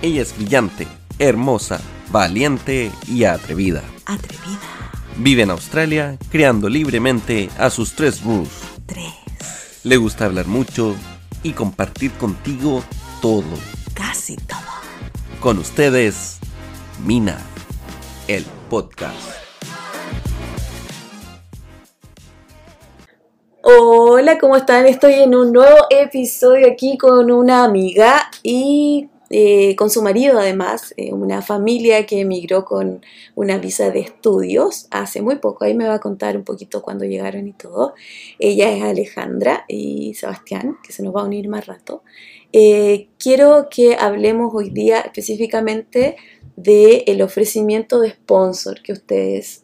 Ella es brillante, hermosa, valiente y atrevida. Atrevida. Vive en Australia, creando libremente a sus tres rules. Tres. Le gusta hablar mucho y compartir contigo todo. Casi todo. Con ustedes, Mina, el podcast. Hola, ¿cómo están? Estoy en un nuevo episodio aquí con una amiga y eh, con su marido además, eh, una familia que emigró con una visa de estudios hace muy poco, ahí me va a contar un poquito cuando llegaron y todo. Ella es Alejandra y Sebastián, que se nos va a unir más rato. Eh, quiero que hablemos hoy día específicamente del el ofrecimiento de sponsor que ustedes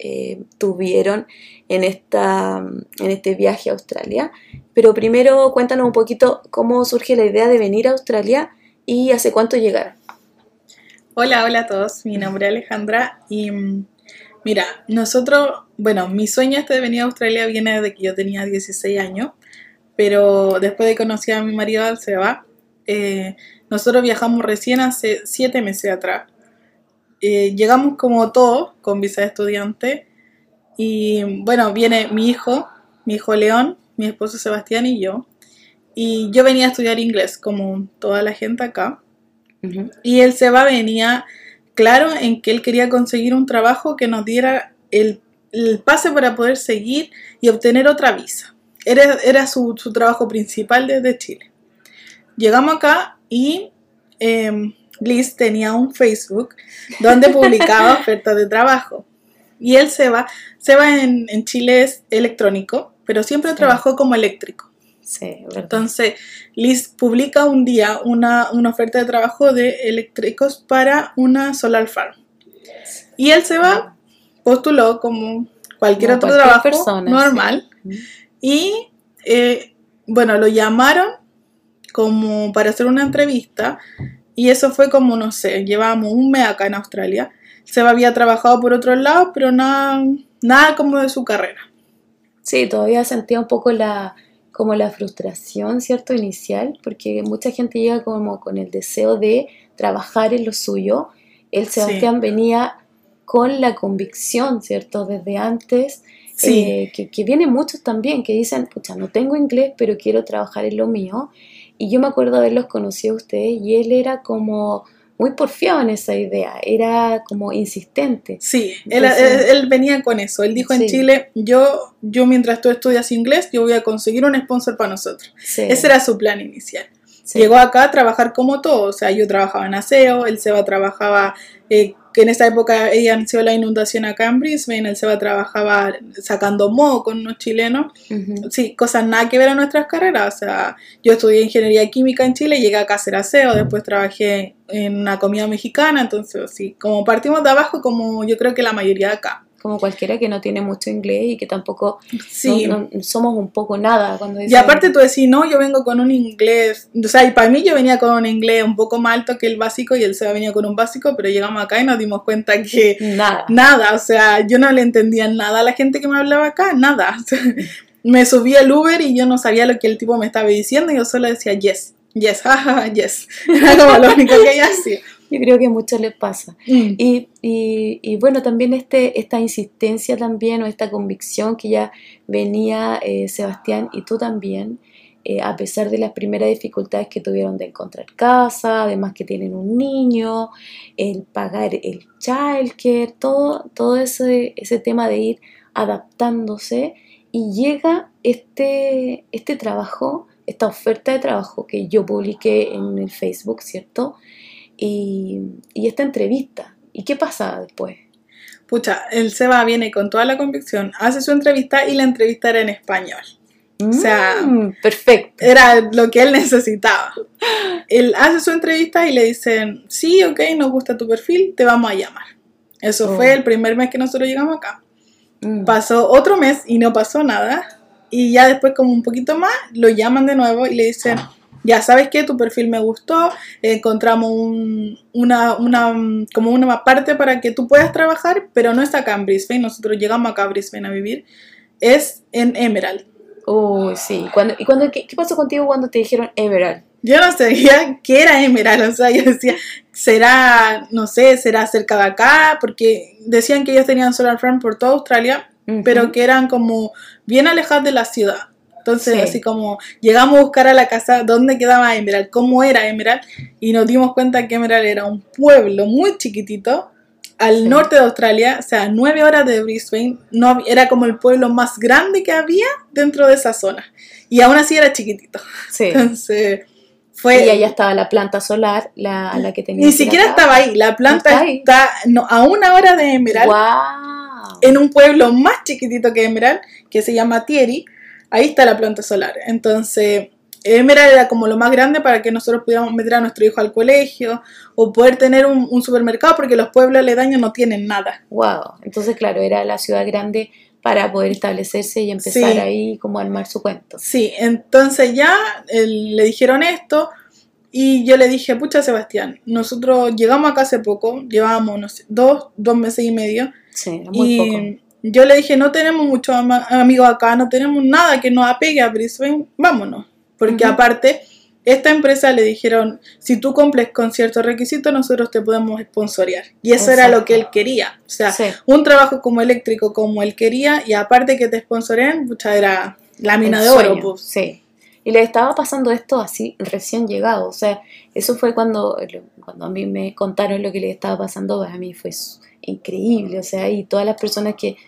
tuvieron en, esta, en este viaje a Australia. Pero primero cuéntanos un poquito cómo surge la idea de venir a Australia y hace cuánto llegaron. Hola, hola a todos. Mi nombre es Alejandra y mm, mira, nosotros, bueno, mi sueño este de venir a Australia viene desde que yo tenía 16 años, pero después de conocer a mi marido al Seba, eh, nosotros viajamos recién hace 7 meses atrás. Eh, llegamos como todos con visa de estudiante y bueno, viene mi hijo, mi hijo León, mi esposo Sebastián y yo. Y yo venía a estudiar inglés, como toda la gente acá. Y él se va, venía claro en que él quería conseguir un trabajo que nos diera el, pase para poder seguir y obtener otra visa. Era, era su, trabajo principal desde Chile. Llegamos acá y em, Liz tenía un Facebook donde publicaba ofertas de trabajo. Y él se va, se va en, Chile es electrónico, pero siempre trabajó como eléctrico. Sí, Entonces, Liz publica un día una, oferta de trabajo de eléctricos para una solar farm. Y él se va, postuló como cualquier otro trabajo normal. Y y bueno, lo llamaron como para hacer una entrevista. Y eso fue como, no sé, llevábamos un mes acá en Australia. Se había trabajado por otro lado, pero nada, nada como de su carrera. Sí, todavía sentía un poco la, como la frustración, ¿cierto? Inicial, porque mucha gente llega como con el deseo de trabajar en lo suyo. El Sebastián venía con la convicción, ¿cierto? Desde antes, eh, que, que vienen muchos también que dicen, pucha, no tengo inglés, pero quiero trabajar en lo mío. Y yo me acuerdo haberlos conocido a ustedes y él era como muy porfiado en esa idea, era como insistente. Sí, él, venía con eso. Él dijo en Chile, yo, yo mientras tú estudias inglés, yo voy a conseguir un sponsor para nosotros. Ese era su plan inicial. Llegó acá a trabajar como todo, o sea, yo trabajaba en aseo, él Seba trabajaba, eh, que en esa época ella inició la inundación acá en Brisbane, él Seba trabajaba sacando moho con unos chilenos, sí, cosas nada que ver a nuestras carreras, o sea, yo estudié ingeniería química en Chile, llegué acá a hacer aseo, después trabajé en una comida mexicana, entonces sí, como partimos de abajo, como yo creo que la mayoría de acá como cualquiera que no tiene mucho inglés y que tampoco somos un poco nada cuando Y aparte tú decís, no, yo vengo con un inglés, o sea, y para mí yo venía con un inglés un poco más alto que el básico y él se venía con un básico, pero llegamos acá y nos dimos cuenta que nada, nada o sea, yo no le entendía nada a la gente que me hablaba acá, nada. me subí al Uber y yo no sabía lo que el tipo me estaba diciendo y yo solo decía yes, yes, jaja, yes. Era como lo único que ella hacía. Yo creo que mucho le pasa. Mm. Y, y, bueno, también este, esta insistencia también o esta convicción que ya venía eh, Sebastián y tú también, eh, a pesar de las primeras dificultades que tuvieron de encontrar casa, además que tienen un niño, el pagar el childcare, todo, todo ese, ese tema de ir adaptándose y llega este, este trabajo, esta oferta de trabajo que yo publiqué en el Facebook, ¿cierto? Y, esta entrevista. ¿Y qué pasa después? Pucha, el Seba viene con toda la convicción, hace su entrevista y la entrevista era en español. o sea, mm, perfecto. Era lo que él necesitaba. Él hace su entrevista y le dicen, sí, ok, nos gusta tu perfil, te vamos a llamar. Eso fue oh. el primer mes que nosotros llegamos acá. Mm. Pasó otro mes y no pasó nada. Y ya después, como un poquito más, lo llaman de nuevo y le dicen, ya sabes que tu perfil me gustó, encontramos una, como una parte para que tú puedas trabajar, pero no está acá en Brisbane, nosotros llegamos acá a Brisbane a vivir, es en Emerald. Uy, sí. ¿Y cuando, qué, pasó contigo cuando te dijeron Emerald? Yo no sabía qué era Emerald, o sea, yo decía, será, no sé, será cerca de acá, porque decían que ellos tenían solar farm por toda Australia, pero que eran como bien alejados de la ciudad. Entonces, así como llegamos a buscar a la casa dónde quedaba Emerald, cómo era Emerald, y nos dimos cuenta que Emerald era un pueblo muy chiquitito al norte de Australia, o sea, nueve horas de Brisbane, no, era como el pueblo más grande que había dentro de esa zona. Y aún así era chiquitito. Sí. Entonces, fue... Y allá estaba la planta solar, la, la que tenía. Ni siquiera estaba ahí, la planta está, no, a una hora de Emerald. Wow. En un pueblo más chiquitito que Emerald, que se llama Thierry, ahí está la planta solar. Entonces, Emerald era como lo más grande para que nosotros pudiéramos meter a nuestro hijo al colegio o poder tener un, supermercado porque los pueblos aledaños no tienen nada. Wow, entonces claro, era la ciudad grande para poder establecerse y empezar ahí como a armar su cuento. Sí, entonces ya le dijeron esto y yo le dije, pucha Sebastián, nosotros llegamos acá hace poco, llevábamos dos, dos meses y medio. Sí, muy y Yo le dije, no tenemos muchos amigos acá, no tenemos nada que nos apegue a Brisbane, vámonos. Porque aparte, esta empresa le dijeron, si tú cumples con ciertos requisitos, nosotros te podemos sponsorear. Y eso era lo que él quería. O sea, un trabajo como eléctrico como él quería y aparte que te sponsoren, pucha, era la mina de oro. Pues. Sí. Y le estaba pasando esto así recién llegado. O sea, eso fue cuando, cuando a mí me contaron lo que le estaba pasando, pues a mí fue increíble. O sea, y todas las personas que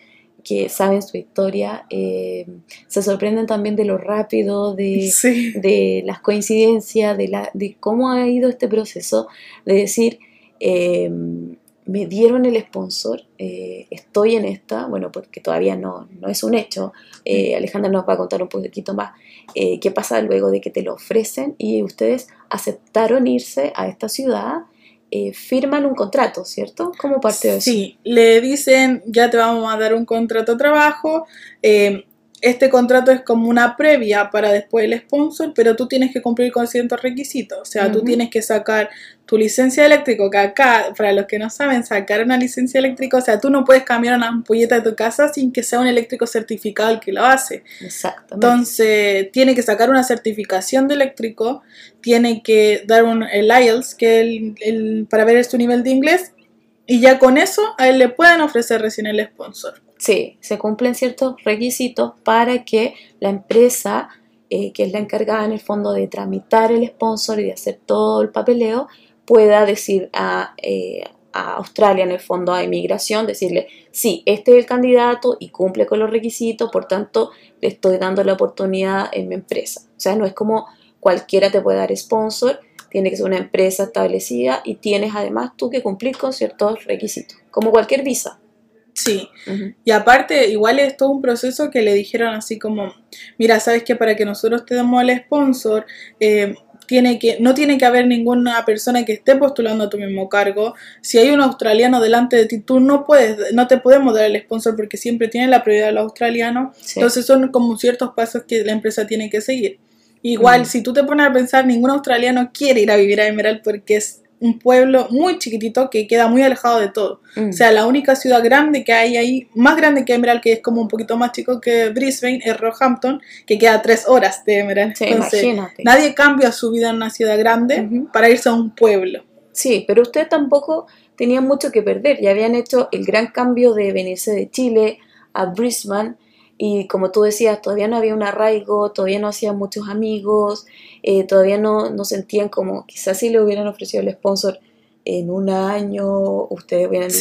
que saben su historia, eh, se sorprenden también de lo rápido, de, de las coincidencias, de, la, de cómo ha ido este proceso, de decir, eh, me dieron el sponsor, eh, estoy en esta, bueno, porque todavía no, no es un hecho, Alejandra nos va a contar un poquito más qué pasa luego de que te lo ofrecen y ustedes aceptaron irse a esta ciudad eh, firman un contrato, ¿cierto? Como parte de eso. Sí, le dicen, ya te vamos a dar un contrato de trabajo, eh, este contrato es como una previa para después el sponsor, pero tú tienes que cumplir con ciertos requisitos. O sea, tú tienes que sacar tu licencia eléctrica, que acá, para los que no saben, sacar una licencia eléctrica, o sea, tú no puedes cambiar una ampolleta de tu casa sin que sea un eléctrico certificado el que lo hace. Exactamente. Entonces, tiene que sacar una certificación de eléctrico, tiene que dar un, el IELTS, que el, el, para ver tu nivel de inglés, y ya con eso a él le pueden ofrecer recién el sponsor. Sí, se cumplen ciertos requisitos para que la empresa, eh, que es la encargada en el fondo de tramitar el sponsor y de hacer todo el papeleo, pueda decir a, eh, a Australia, en el fondo a inmigración, decirle, sí, este es el candidato y cumple con los requisitos, por tanto, le estoy dando la oportunidad en mi empresa. O sea, no es como cualquiera te puede dar sponsor, tiene que ser una empresa establecida y tienes además tú que cumplir con ciertos requisitos, como cualquier visa. Sí, y aparte, igual es todo un proceso que le dijeron así como, mira, sabes que para que nosotros te demos el sponsor, eh, tiene que, no tiene que haber ninguna persona que esté postulando a tu mismo cargo. Si hay un australiano delante de ti, tú no puedes, no te podemos dar el sponsor porque siempre tiene la prioridad los australianos. Entonces son como ciertos pasos que la empresa tiene que seguir. Igual, si tú te pones a pensar, ningún australiano quiere ir a vivir a Emerald porque es un pueblo muy chiquitito que queda muy alejado de todo. Mm. O sea, la única ciudad grande que hay ahí, más grande que Emerald, que es como un poquito más chico que Brisbane, es Roehampton, que queda tres horas de Emerald. Entonces, nadie cambia su vida en una ciudad grande para irse a un pueblo. Sí, pero ustedes tampoco tenían mucho que perder. Ya habían hecho el gran cambio de venirse de Chile a Brisbane y como tú decías, todavía no había un arraigo, todavía no hacían muchos amigos, eh, todavía no, no, sentían como, quizás si le hubieran ofrecido el sponsor en un año, ustedes hubieran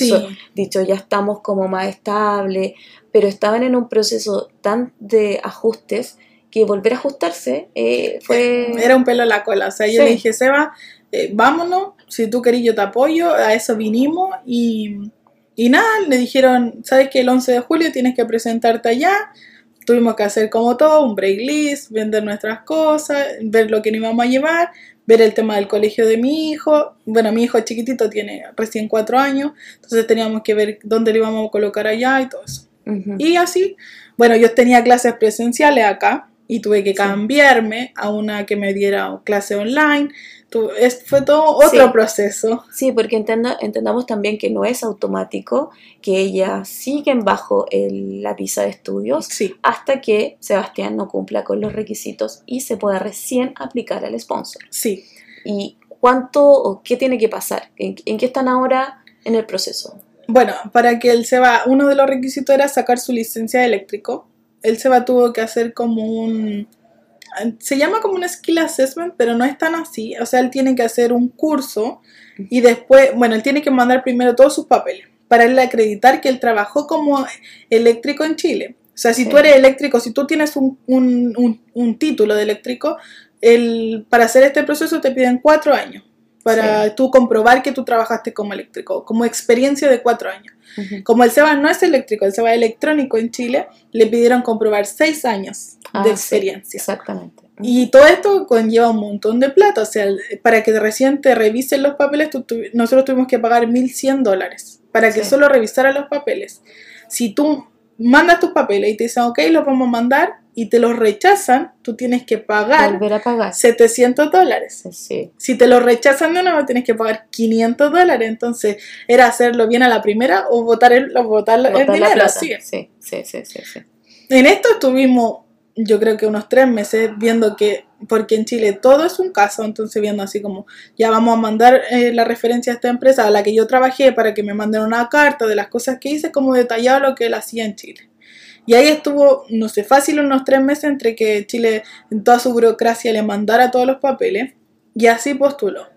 dicho, ya estamos como más estable, pero estaban en un proceso tan de ajustes que volver a ajustarse eh, fue... Era un pelo a la cola, o sea, yo le dije, Seba, eh, vámonos, si tú querís yo te apoyo, a eso vinimos y y nada, le dijeron, ¿sabes que el 11 de julio tienes que presentarte allá? Tuvimos que hacer como todo, un break list, vender nuestras cosas, ver lo que nos íbamos a llevar, ver el tema del colegio de mi hijo. Bueno, mi hijo chiquitito tiene recién cuatro años, entonces teníamos que ver dónde le íbamos a colocar allá y todo eso. Y así, bueno, yo tenía clases presenciales acá y tuve que cambiarme a una que me diera clase online fue todo otro proceso. Sí, porque entendamos también que no es automático, que ellas siguen bajo la visa de estudios hasta que Sebastián no cumpla con los requisitos y se pueda recién aplicar al sponsor. Sí. ¿Y ¿cuánto o qué tiene que pasar? ¿En, en qué están ahora en el proceso? Bueno, para que él se va, uno de los requisitos era sacar su licencia de eléctrico. Él se va tuvo que hacer como un se llama como un skill assessment, pero no es tan así. O sea, él tiene que hacer un curso y después, bueno, él tiene que mandar primero todos sus papeles para él acreditar que él trabajó como eléctrico en Chile. O sea, si Sí. tú eres eléctrico, si tú tienes un, un- un- un título de eléctrico, el, para hacer este proceso te piden cuatro años para tú comprobar que tú trabajaste como eléctrico, como experiencia de cuatro años. Ujú. Como el SEBA no es eléctrico, el SEBA es electrónico en Chile, le pidieron comprobar seis años Ah, de sí, experiencia. exactamente. Y todo esto conlleva un montón de plata. O sea, el- para que recién te revisen los papeles, tú tuvi- nosotros tuvimos que pagar 1.100 dólares para que Sí. solo revisara los papeles. Si tú mandas tus papeles y te dicen, ok, los vamos a mandar, y te los rechazan, tú tienes que pagar Volver a pagar. 700 dólares. Sí. Si te lo rechazan de nuevo, tienes que pagar 500 dólares. Entonces, era hacerlo bien a la primera o votar el, o votar el la dinero. sí. Sí, sí, sí, sí, sí. En esto estuvimos, yo creo que unos tres meses viendo que, porque en Chile todo es un caso, entonces viendo así como, ya vamos a mandar eh, la referencia a esta empresa a la que yo trabajé para que me manden una carta de las cosas que hice, como detallado lo que él hacía en Chile. Y ahí estuvo, no sé, fácil unos tres meses entre que Chile en toda su burocracia le mandara todos los papeles y así postuló.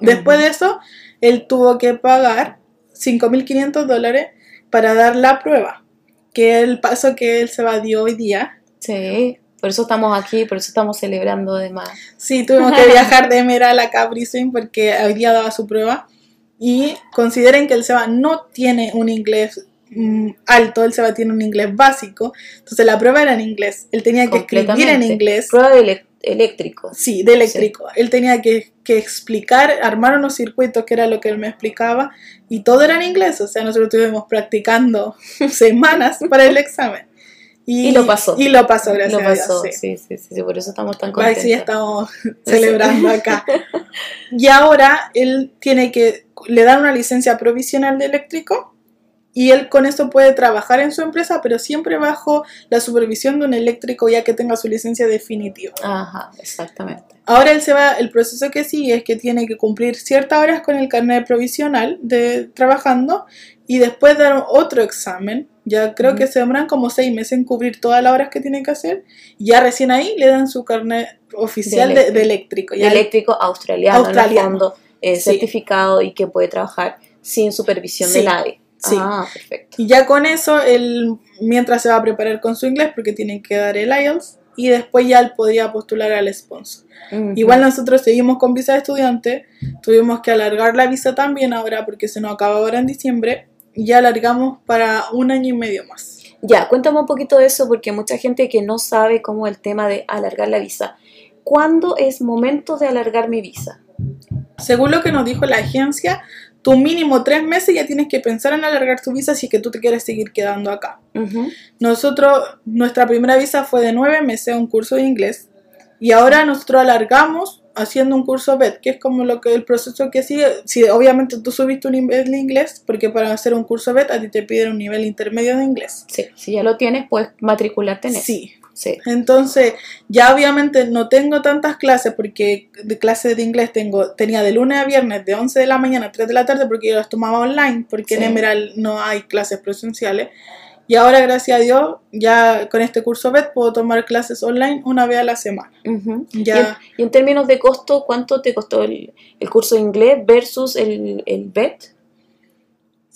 Después de eso, él tuvo que pagar 5.500 dólares para dar la prueba, que es el paso que él se va dio hoy día. Sí, por eso estamos aquí, por eso estamos celebrando además. Sí, tuvimos que viajar de Emerald a Brisbane porque hoy día daba su prueba. Y consideren que el SEBA no tiene un inglés alto, el SEBA tiene un inglés básico. Entonces la prueba era en inglés. Él tenía que escribir en inglés. Prueba de eléctrico. Sí, de eléctrico. Él tenía que, que explicar, armar unos circuitos, que era lo que él me explicaba, y todo era en inglés. O sea, nosotros estuvimos practicando semanas para el examen. Y lo pasó. Y lo pasó, gracias Lo pasó, a Dios. sí. sí, sí, sí, sí, por eso estamos tan contentos. sí, estamos celebrando acá. Y ahora él tiene que, le dan una licencia provisional de eléctrico y él con eso puede trabajar en su empresa, pero siempre bajo la supervisión de un eléctrico ya que tenga su licencia definitiva. Ajá, exactamente. Ahora él se va, el proceso que sigue es que tiene que cumplir ciertas horas con el carnet provisional de trabajando y después dar otro examen. Ya creo que se demoran como seis meses en cubrir todas las horas que tiene que hacer. Y ya recién ahí le dan su carnet oficial de, de eléctrico. De Ya eléctrico australiano, en el Australiano. fondo, eh, Sí. certificado y que puede trabajar sin supervisión de Sí, nadie. Sí. Ah, perfecto. Y ya con eso, él mientras se va a preparar con su inglés, porque tiene que dar el IELTS, y después ya él podía postular al sponsor. Igual nosotros seguimos con visa de estudiante, tuvimos que alargar la visa también ahora porque se nos acaba ahora en diciembre, y ya alargamos para un año y medio más. Ya, cuéntame un poquito de eso porque mucha gente que no sabe cómo el tema de alargar la visa. ¿Cuándo es momento de alargar mi visa? Según lo que nos dijo la agencia, tu mínimo tres meses ya tienes que pensar en alargar tu visa si es que tú te quieres seguir quedando acá. Nosotros, nuestra primera visa fue de nueve meses, un curso de inglés, y ahora nosotros alargamos haciendo un curso BED, que es como lo que el proceso que sigue. Si obviamente tú subiste un nivel de inglés, porque para hacer un curso BED a ti te piden un nivel intermedio de inglés. Sí, si ya lo tienes, puedes matricularte en eso. Sí. Sí. Entonces, ya obviamente no tengo tantas clases porque de clases de inglés tengo tenía de lunes a viernes de 11 de la mañana a 3 de la tarde porque yo las tomaba online porque en. Emerald no hay clases presenciales. Y ahora, gracias a Dios, ya con este curso BED puedo tomar clases online una vez a la semana. Ujú. Ya. Y, en, y en términos de costo, ¿cuánto te costó el, el curso de inglés versus el, el BET?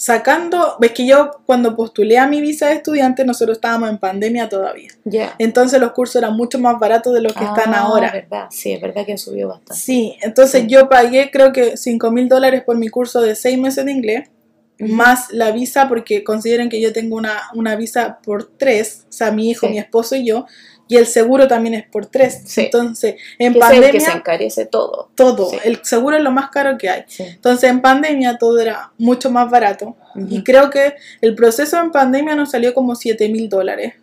Sacando, ves que yo cuando postulé a mi visa de estudiante, nosotros estábamos en pandemia todavía. Ya. Entonces los cursos eran mucho más baratos de los que están Ah, ahora. verdad. Sí, es verdad que subido bastante. Sí, entonces Sí. yo pagué creo que 5 mil dólares por mi curso de 6 meses de inglés, más la visa, porque consideren que yo tengo una, una visa por 3, o sea, mi hijo, Sí. mi esposo y yo, y el seguro también es por 3. Sí. Entonces, en que es el que pandemia, se encarece todo. todo, Sí. el seguro es lo más caro que hay. Sí. Entonces, en pandemia todo era mucho más barato. Y creo que el proceso en pandemia nos salió como 7 mil dólares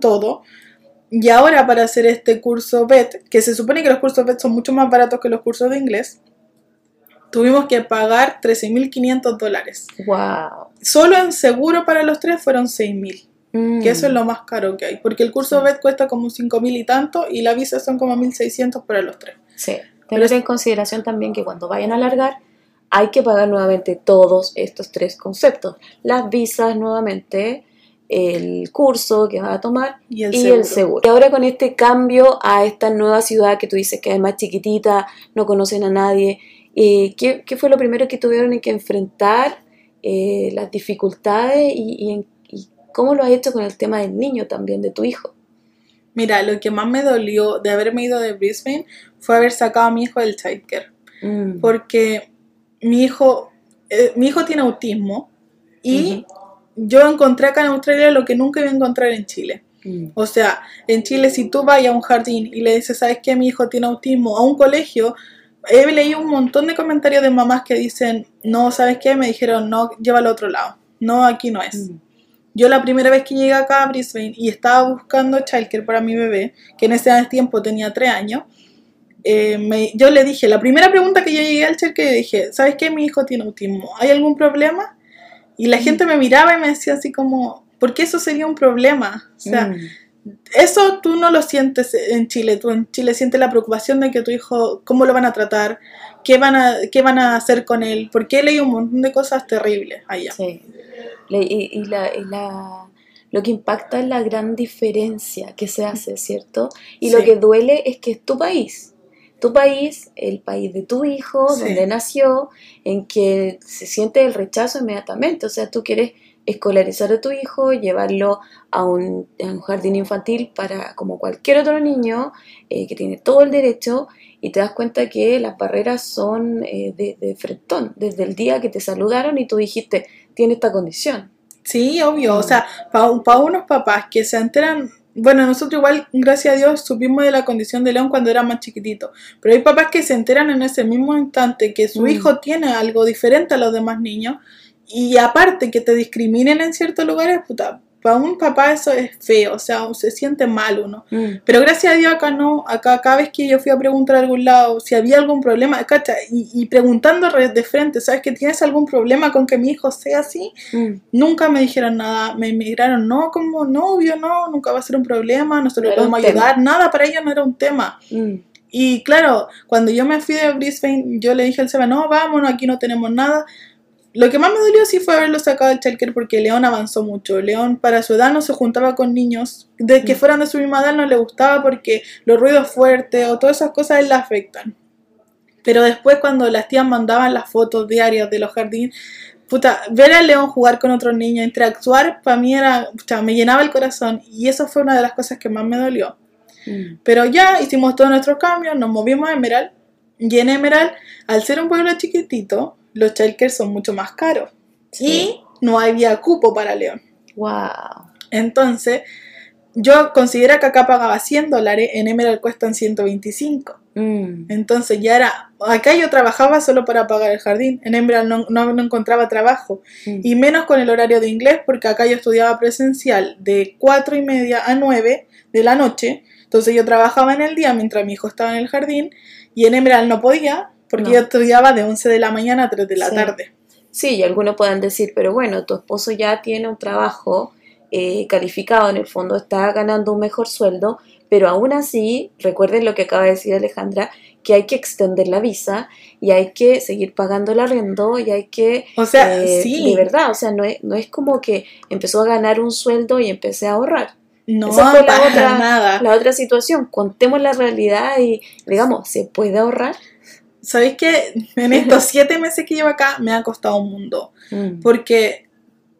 todo. Y ahora para hacer este curso BET, que se supone que los cursos BET son mucho más baratos que los cursos de inglés, tuvimos que pagar 13.500 dólares. Wow. Solo en seguro para los tres fueron 6.000, Mm. que eso es lo más caro que hay, porque el curso BET cuesta como 5.000 y tanto y la visa son como 1.600 para los tres. Sí. Tener en consideración también que cuando vayan a alargar hay que pagar nuevamente todos estos tres conceptos. Las visas nuevamente, el curso que vas a tomar Y el y seguro. el seguro. Y ahora con este cambio a esta nueva ciudad que tú dices que es más chiquitita, no conocen a nadie, eh, ¿qué, qué fue lo primero que tuvieron que enfrentar? eh, las dificultades y, y en- cómo lo has hecho con el tema del niño también, de tu hijo. Mira, lo que más me dolió de haberme ido de Brisbane fue haber sacado a mi hijo del childcare. Mm. Porque mi hijo, eh, mi hijo tiene autismo y yo encontré acá en Australia lo que nunca iba a encontrar en Chile. Mm. O sea, en Chile si tú vas a un jardín y le dices, ¿sabes qué? Mi hijo tiene autismo, a un colegio, he leído un montón de comentarios de mamás que dicen, no, ¿sabes qué? Me dijeron, no, llévalo a otro lado. No, aquí no es. Mm. Yo la primera vez que llegué acá a Brisbane y estaba buscando childcare para mi bebé, que en ese tiempo tenía tres años, eh, me- yo le dije, la primera pregunta que yo llegué al childcare, dije, ¿sabes qué? Mi hijo tiene autismo. ¿Hay algún problema? Y la gente me miraba y me decía así como, ¿por qué eso sería un problema? O sea, Mm. eso tú no lo sientes en Chile. Tú en Chile sientes la preocupación de que tu hijo, cómo lo van a tratar, qué van a, qué van a hacer con él. Porque leído un montón de cosas terribles allá. Sí. Y y la, y la- lo que impacta es la gran diferencia que se hace, ¿cierto? Y lo que duele es que es tu país. Tu país, el país de tu hijo, Sí. donde nació, en que se siente el rechazo inmediatamente. O sea, tú quieres escolarizar a tu hijo, llevarlo a un, a un jardín infantil para como cualquier otro niño eh, que tiene todo el derecho y te das cuenta que las barreras son eh, de, de frentón, desde el día que te saludaron y tú dijiste, tiene esta condición. Sí, obvio. Mm. O sea, para unos papás que se enteran, bueno, nosotros igual, gracias a Dios, supimos de la condición de León cuando era más chiquitito. Pero hay papás que se enteran en ese mismo instante que su Mm. hijo tiene algo diferente a los demás niños. Y aparte que te discriminen en ciertos lugares, puta, para un papá eso es feo, o sea, se siente mal uno. Mm. Pero gracias a Dios acá no, acá cada vez que yo fui a preguntar a algún lado si había algún problema, cacha, y, y preguntando re- de frente, ¿sabes que tienes algún problema con que mi hijo sea así? Mm. Nunca me dijeron nada, me miraron, no, como novio, no, nunca va a ser un problema, nosotros No podemos tema. ayudar, nada, para ellos no era un tema. Mm. Y claro, cuando yo me fui de Brisbane, yo le dije al Seba, no, vámonos, aquí no tenemos nada. Lo que más me dolió sí fue haberlo sacado del childcare porque León avanzó mucho. León para su edad no se juntaba con niños de que Mm. fueran de su misma edad no le gustaba porque los ruidos fuertes o todas esas cosas él le afectan. Pero después cuando las tías mandaban las fotos diarias de los jardines, puta, ver a León jugar con otros niños, interactuar, para mí era, puta, me llenaba el corazón y eso fue una de las cosas que más me dolió. Mm. Pero ya hicimos todos nuestros cambios, nos movimos a Emerald. Y en Emerald, al ser un pueblo chiquitito, los childcare son mucho más caros. Sí. Y no había cupo para León. Wow. Entonces, yo considero que acá pagaba 100 dólares, en Emerald cuestan 125. Mm. Entonces ya era, acá yo trabajaba solo para pagar el jardín, en Emerald no, no, no encontraba trabajo. Mm. Y menos con el horario de inglés, porque acá yo estudiaba presencial de 4 y media a 9 de la noche. Entonces yo trabajaba en el día mientras mi hijo estaba en el jardín. Y en Emerald no podía, porque No. yo estudiaba de 11 de la mañana a 3 de la Sí. tarde. Sí, y algunos puedan decir, pero bueno, tu esposo ya tiene un trabajo eh, calificado, en el fondo está ganando un mejor sueldo, pero aún así, recuerden lo que acaba de decir Alejandra, que hay que extender la visa y hay que seguir pagando el arrendo y hay que... O sea, eh, sí. De verdad, o sea, no es, no es como que empezó a ganar un sueldo y empecé a ahorrar. No, Esa fue la otra- nada. La otra situación, contemos la realidad y digamos, ¿se puede ahorrar? ¿Sabéis que en estos 7 meses que llevo acá me ha costado un mundo? Mm. Porque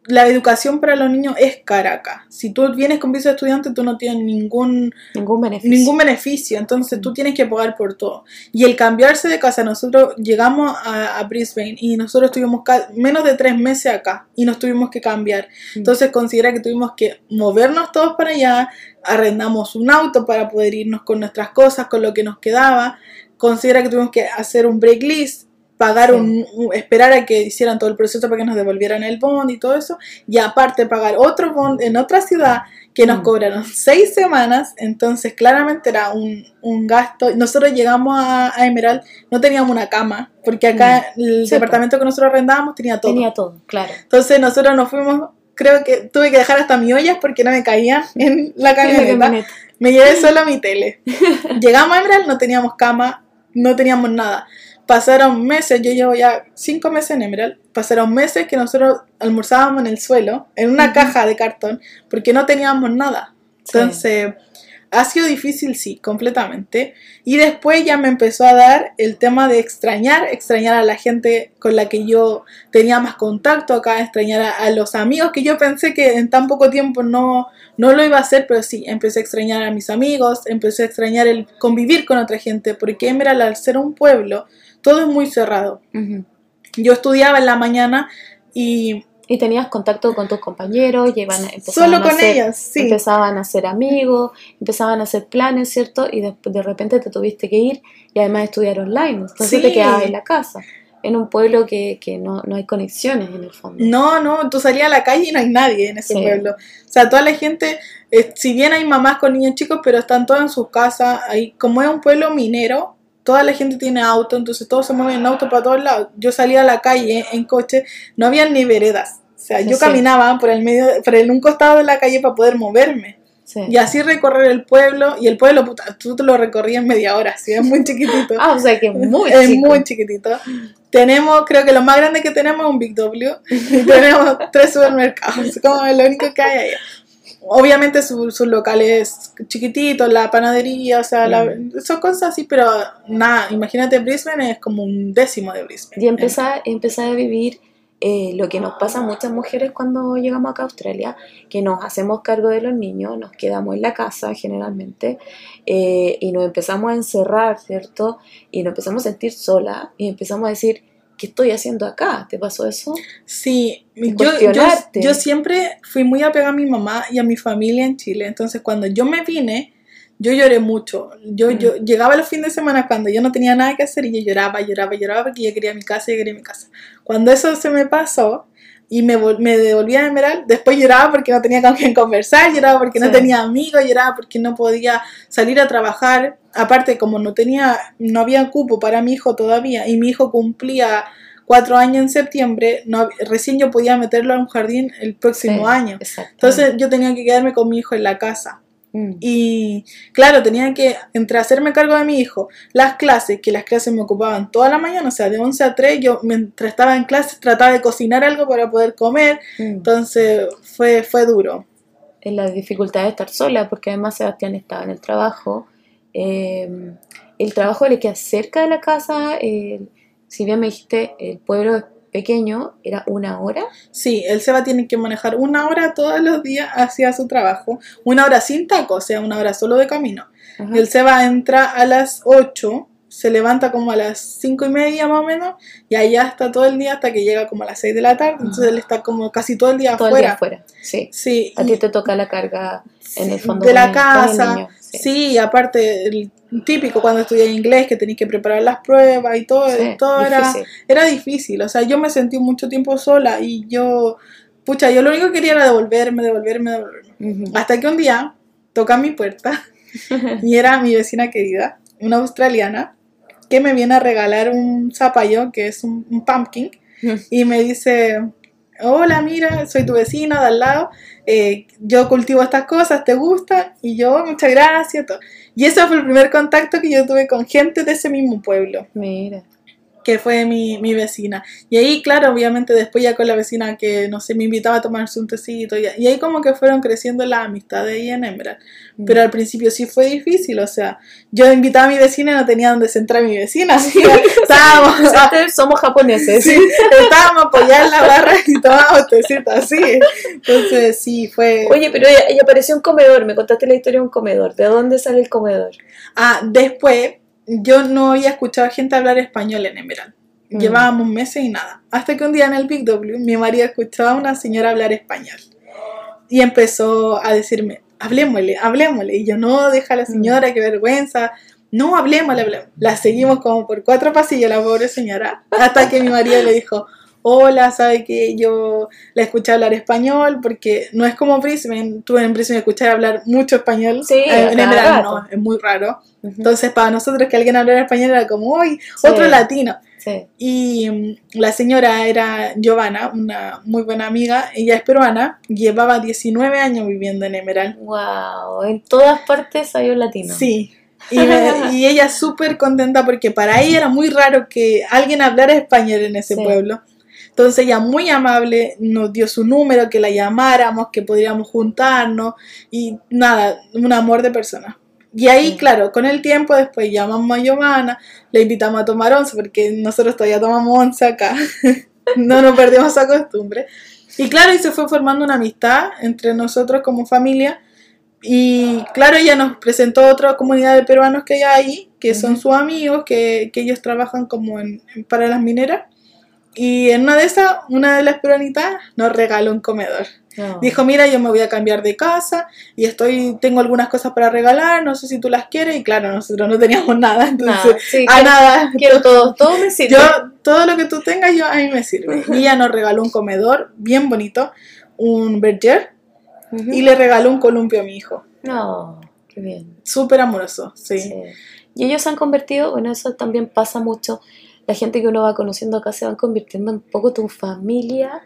la educación para los niños es cara acá. Si tú vienes con visa de estudiante, tú no tienes ningún Ningún beneficio. ningún beneficio, entonces tú tienes que pagar por todo. Y el cambiarse de casa, nosotros llegamos a, a Brisbane y nosotros tuvimos ca- menos de tres meses acá y nos tuvimos que cambiar. Mm. Entonces considera que tuvimos que movernos todos para allá, arrendamos un auto para poder irnos con nuestras cosas, con lo que nos quedaba. Considera que tuvimos que hacer un break list, pagar Sí. un, un- esperar a que hicieran todo el proceso para que nos devolvieran el bond y todo eso, y aparte pagar otro bond en otra ciudad que nos Mm. cobraron seis semanas, entonces claramente era un, un gasto. Nosotros llegamos a, a Emerald, no teníamos una cama, porque acá el Sí, departamento que nosotros arrendábamos tenía todo. Tenía todo, claro. Entonces nosotros nos fuimos, creo que tuve que dejar hasta mi ollas porque no me caían en la En la camioneta. camioneta. Me llevé solo mi tele. Llegamos a Emerald, no teníamos cama, no teníamos nada. Pasaron meses, yo llevo ya cinco meses en Emerald, pasaron meses que nosotros almorzábamos en el suelo, en una caja de cartón, porque no teníamos nada. Entonces, ha sido difícil, sí, completamente. Y después ya me empezó a dar el tema de extrañar, extrañar a la gente con la que yo tenía más contacto acá, extrañar a, los amigos que yo pensé que en tan poco tiempo no, no lo iba a hacer, pero sí, empecé a extrañar a mis amigos, empecé a extrañar el convivir con otra gente, porque Emerald al ser un pueblo, todo es muy cerrado. Yo estudiaba en la mañana y y tenías contacto con tus compañeros, y Solo con ellos, sí. Empezaban a ser amigos, empezaban a hacer planes, ¿cierto? Y de, de repente te tuviste que ir y además estudiar online. Entonces te quedabas en la casa, en un pueblo que, que no, no, hay conexiones en el fondo. No, no, tú salías a la calle y no hay nadie en ese pueblo. O sea, toda la gente, eh, si bien hay mamás con niños chicos, pero están todos en sus casas. Ahí, como es un pueblo minero, toda la gente tiene auto, entonces todos se mueven en auto para todos lados. Yo salía a la calle en coche, no había ni veredas. O sea, yo caminaba por el medio, por el, un costado de la calle para poder moverme. Y así recorrer el pueblo, y el pueblo, puta, tú te lo recorrías en media hora, sí, es muy chiquitito. ah, o sea que es muy Es muy chiquitito. Tenemos, creo que lo más grande que tenemos es un Big W, y tenemos tres supermercados, como lo único que hay allá obviamente sus locales chiquititos, la panadería, o sea, son cosas así, pero nada, imagínate Brisbane es como un décimo de Brisbane. Y empezar, empezar a vivir eh, lo que nos pasa a muchas mujeres cuando llegamos acá a Australia, que nos hacemos cargo de los niños, nos quedamos en la casa generalmente eh, y nos empezamos a encerrar, ¿cierto? Y nos empezamos a sentir sola y empezamos a decir, ¿qué estoy haciendo acá? ¿Te pasó eso? Sí, yo, yo, siempre fui muy apegada a mi mamá y a mi familia en Chile, entonces cuando yo me vine, yo lloré mucho. Yo, yo mm. llegaba los fines de semana cuando yo no tenía nada que hacer y yo lloraba, lloraba, lloraba porque yo quería mi casa y quería mi casa. Cuando eso se me pasó y me, me devolví a Emerald, después lloraba porque no tenía con quién conversar, lloraba porque no tenía amigos, lloraba porque no podía salir a trabajar. Aparte, como no tenía, no había cupo para mi hijo todavía y mi hijo cumplía cuatro años en septiembre, no, recién yo podía meterlo a un jardín el próximo año. Entonces yo tenía que quedarme con mi hijo en la casa. Mm. Y claro, tenía que, entre hacerme cargo de mi hijo, las clases, que las clases me ocupaban toda la mañana, o sea, de 11 a 3, yo mientras estaba en clases trataba de cocinar algo para poder comer, mm. entonces fue, fue duro. En la dificultad de estar sola, porque además Sebastián estaba en el trabajo, em, el trabajo le queda cerca de la casa, si bien me dijiste, el pueblo pequeño era una hora. Sí, él se va a tener que manejar una hora todos los días hacia su trabajo, una hora sin taco, o sea, una hora solo de camino. Él se va a entrar a las 8, se levanta como a las 5 y media más o menos, y allá está todo el día hasta que llega como a las 6 de la tarde, entonces él está como casi todo el día todo afuera. El día afuera, sí. sí. A ti te toca la carga en el fondo de la casa. sí. aparte el típico cuando estudié inglés que tenéis que preparar las pruebas y todo, todo era, era difícil. O sea, yo me sentí mucho tiempo sola y yo, pucha, yo lo único que quería era devolverme, devolverme, devolverme. Hasta que un día toca mi puerta y era mi vecina querida, una australiana, que me viene a regalar un zapallo, que es un, un pumpkin, y me dice, hola, mira, soy tu vecina de al lado, eh, yo cultivo estas cosas, ¿te gustan? Y yo, muchas gracias. Y ese fue el primer contacto que yo tuve con gente de ese mismo pueblo. Mira que fue mi, mi, vecina. Y ahí, claro, obviamente después ya con la vecina que, no sé, me invitaba a tomarse un tecito. Y, y ahí como que fueron creciendo las amistades ahí en Emerald. Mm. Pero al principio sí fue difícil, o sea, yo invitaba a mi vecina y no tenía donde centrar a mi vecina. Así estábamos... somos japoneses. Sí, estábamos apoyados en la barra y tomábamos tecito así. Entonces sí, fue... Oye, pero ella apareció un comedor, me contaste la historia de un comedor. ¿De dónde sale el comedor? Ah, después yo no había escuchado a gente hablar español en Emerald. Mm. Llevábamos meses y nada. Hasta que un día en el Big W mi marido escuchó a una señora hablar español. Y empezó a decirme, hablemosle, hablemosle. Y yo, no, deja a la mm. señora, qué vergüenza. No, hablemosle, hablemosle. La seguimos como por cuatro pasillos, la pobre señora. Hasta que mi marido le dijo, hola, sabe que yo la escuché hablar español, porque no es como Brisbane, tuve en Brisbane escuchar hablar mucho español, sí, en general no, es muy raro. Entonces para nosotros que alguien hablara español era como, uy, otro latino. Sí. Y mm, la señora era Giovanna, una muy buena amiga, ella es peruana, llevaba 19 años viviendo en Emerald. ¡Wow! En todas partes hay un latino. Sí, Y, me- y ella súper contenta porque para ella era muy raro que alguien hablara español en ese Sí. pueblo. Entonces ella muy amable nos dio su número, que la llamáramos, que podríamos juntarnos y nada, un amor de persona. Y ahí, claro, con el tiempo después llamamos a Giovanna, le invitamos a tomar once porque nosotros todavía tomamos once acá. no nos perdimos esa costumbre. Y claro, y se fue formando una amistad entre nosotros como familia. Y claro, ella nos presentó otra comunidad de peruanos que hay ahí, que son sus amigos, que, que ellos trabajan como en, para las mineras. Y en una de esas, una de las peruanitas nos regaló un comedor. No. Dijo, mira, yo me voy a cambiar de casa y estoy, tengo algunas cosas para regalar, no sé si tú las quieres. Y claro, nosotros no teníamos nada, entonces, Nada, sí, a quiero, nada. quiero todo, todo me sirve. Yo, todo lo que tú tengas, yo a mí me sirve. Y ella nos regaló un comedor bien bonito, un berger, y le regaló un columpio a mi hijo. No, qué bien. Súper amoroso, sí. Sí. Y ellos se han convertido, bueno, eso también pasa mucho. La gente que uno va conociendo acá se van convirtiendo en un poco tu familia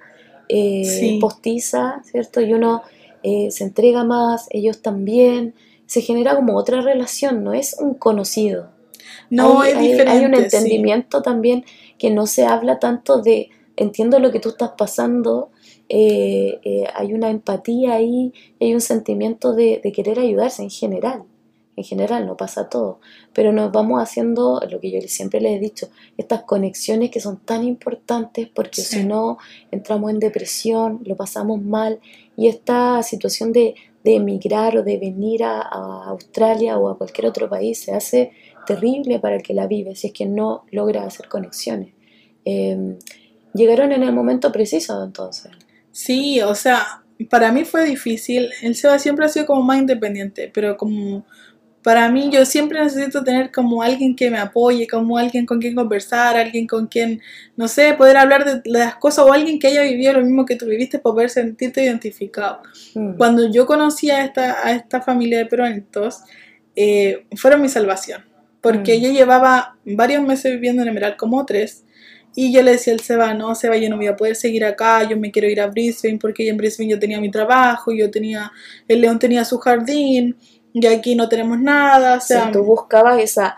eh, Sí. postiza, ¿cierto? Y uno eh, se entrega más, ellos también. Se genera como otra relación, no es un conocido. No, hay, es diferente. hay un sí. entendimiento también que no se habla tanto de entiendo lo que tú estás pasando, eh, eh, hay una empatía ahí, hay un sentimiento de, de querer ayudarse en general. En general, no pasa todo, pero nos vamos haciendo lo que yo siempre les he dicho, estas conexiones que son tan importantes porque Sí. si no entramos en depresión, lo pasamos mal y esta situación de, de emigrar o de venir a, a Australia o a cualquier otro país se hace terrible para el que la vive si es que no logra hacer conexiones. Eh, llegaron en el momento preciso entonces. Sí, o sea, para mí fue difícil. El Seba siempre ha sido como más independiente, pero como para mí yo siempre necesito tener como alguien que me apoye, como alguien con quien conversar, alguien con quien, no sé, poder hablar de las cosas o alguien que haya vivido lo mismo que tú viviste para poder sentirte identificado. Mm. Cuando yo conocí a esta, a esta familia de peruanitos, eh, fueron mi salvación. Porque Mm. yo llevaba varios meses viviendo en Emerald, como tres, y yo le decía al Seba, no, Seba, yo no voy a poder seguir acá, yo me quiero ir a Brisbane, porque en Brisbane yo tenía mi trabajo, yo tenía, el león tenía su jardín, y aquí no tenemos nada, o sea, tú buscabas esa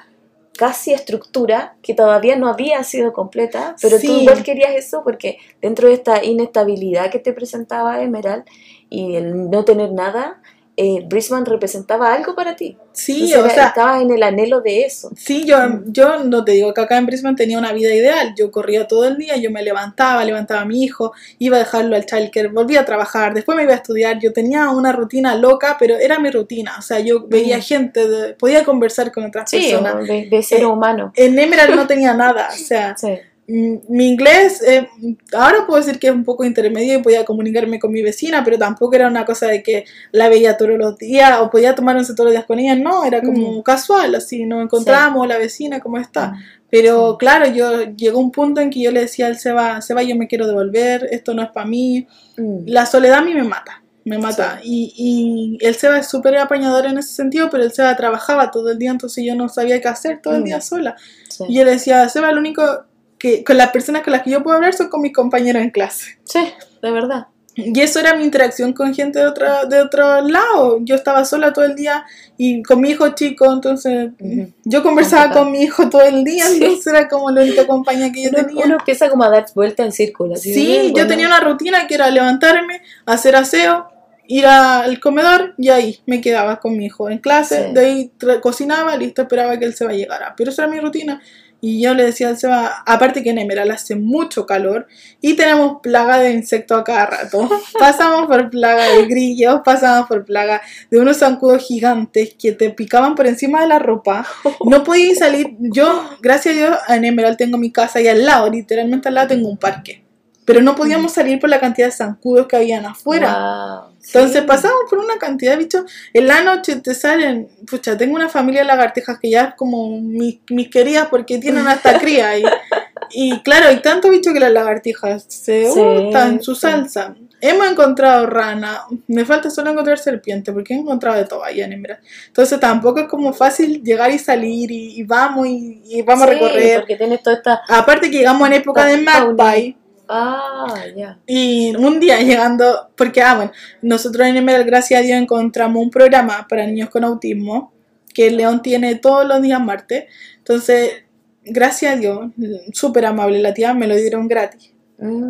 casi estructura que todavía no había sido completa, pero tú Sí. igual querías eso porque dentro de esta inestabilidad que te presentaba Emerald y el no tener nada, eh, Brisbane representaba algo para ti. sí, Entonces o sea, estabas en el anhelo de eso. Sí, yo, yo no te digo que acá en Brisbane tenía una vida ideal. Yo corría todo el día, yo me levantaba, levantaba a mi hijo, iba a dejarlo al childcare, volvía a trabajar, después me iba a estudiar. Yo tenía una rutina loca, pero era mi rutina. O sea, yo veía Mm. gente, de- podía conversar con otras Sí, personas. de, de ser Eh, humano. En Emerald no tenía nada. O sea, Sí. Mm, Mi inglés, eh, ahora puedo decir que es un poco intermedio y podía comunicarme con mi vecina, pero tampoco era una cosa de que la veía todos los días o podía tomar once todos los días con ella, no, era como casual, así, nos encontramos, la vecina, ¿cómo está? Pero Sí. claro, yo llegó un punto en que yo le decía al Seba, Seba, yo me quiero devolver, esto no es para mí, Mm. la soledad a mí me mata. Me mata. Y, y el Seba es súper apañador en ese sentido, pero el Seba trabajaba todo el día, entonces yo no sabía qué hacer todo el Mm. día sola. Sí. Y yo le decía, Seba, lo único que con las personas con las que yo puedo hablar son con mis compañeros en clase. Sí, de verdad. Y eso era mi interacción con gente de otro, de otro lado. Yo estaba sola todo el día y con mi hijo chico, entonces Ujú. yo conversaba con mi hijo todo el día, Sí. entonces era como la única compañía que yo Uno, tenía. uno empieza como a dar vuelta en círculo. Sí, bien, yo bueno. tenía una rutina que era levantarme, hacer aseo, ir al comedor y ahí me quedaba con mi hijo en clase, Sí. de ahí cocinaba, listo, esperaba que él se va a llegar. Pero esa era mi rutina. Y yo le decía al Seba, aparte que en Emerald hace mucho calor y tenemos plaga de insectos a cada rato. Pasamos por plaga de grillos, pasamos por plaga de unos zancudos gigantes que te picaban por encima de la ropa. No podía salir. Yo, gracias a Dios, en Emerald tengo mi casa y al lado, literalmente al lado tengo un parque. Pero no podíamos salir por la cantidad de zancudos que habían afuera. Wow, Entonces sí. pasamos por una cantidad de bichos. En la noche te salen, pucha, tengo una familia de lagartijas que ya es como mis, mis queridas porque tienen hasta cría. Y, y claro, hay tanto bicho que las lagartijas se Sí, untan su sí. salsa. Hemos encontrado rana, me falta solo encontrar serpiente porque he encontrado de todo allá en. Entonces tampoco es como fácil llegar y salir y, y vamos y, y vamos a recorrer. Porque tienes toda esta. Aparte que llegamos en época de. Magpie. Ah, ya. Y un día llegando, porque, ah, bueno, nosotros en Emerald, gracias a Dios, encontramos un programa para niños con autismo que el león tiene todos los días martes. Entonces, gracias a Dios, súper amable, la tía me lo dieron gratis.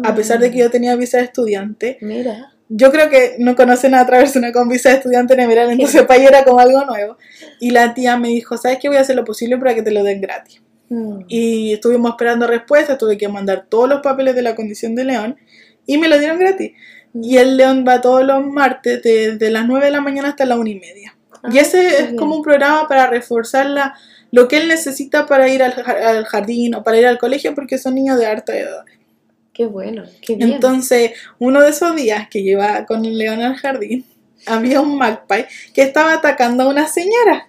A pesar de que yo tenía visa de estudiante. Mira. Yo creo que no conocen a otra persona con visa de estudiante en Emerald, entonces para ella era como algo nuevo. Y la tía me dijo, ¿sabes qué? Voy a hacer lo posible para que te lo den gratis. Mm. Y estuvimos esperando respuesta, tuve que mandar todos los papeles de la condición de león y me lo dieron gratis. Y el león va todos los martes desde las 9 de la mañana hasta las 1 y media. y Ah, ese qué es bien. como un programa para reforzar la, lo que él necesita para ir al, jar- al jardín o para ir al colegio porque son niños de harta edad. Qué bueno, qué bien. Entonces, uno de esos días que lleva con el león al jardín, había un magpie que estaba atacando a una señora.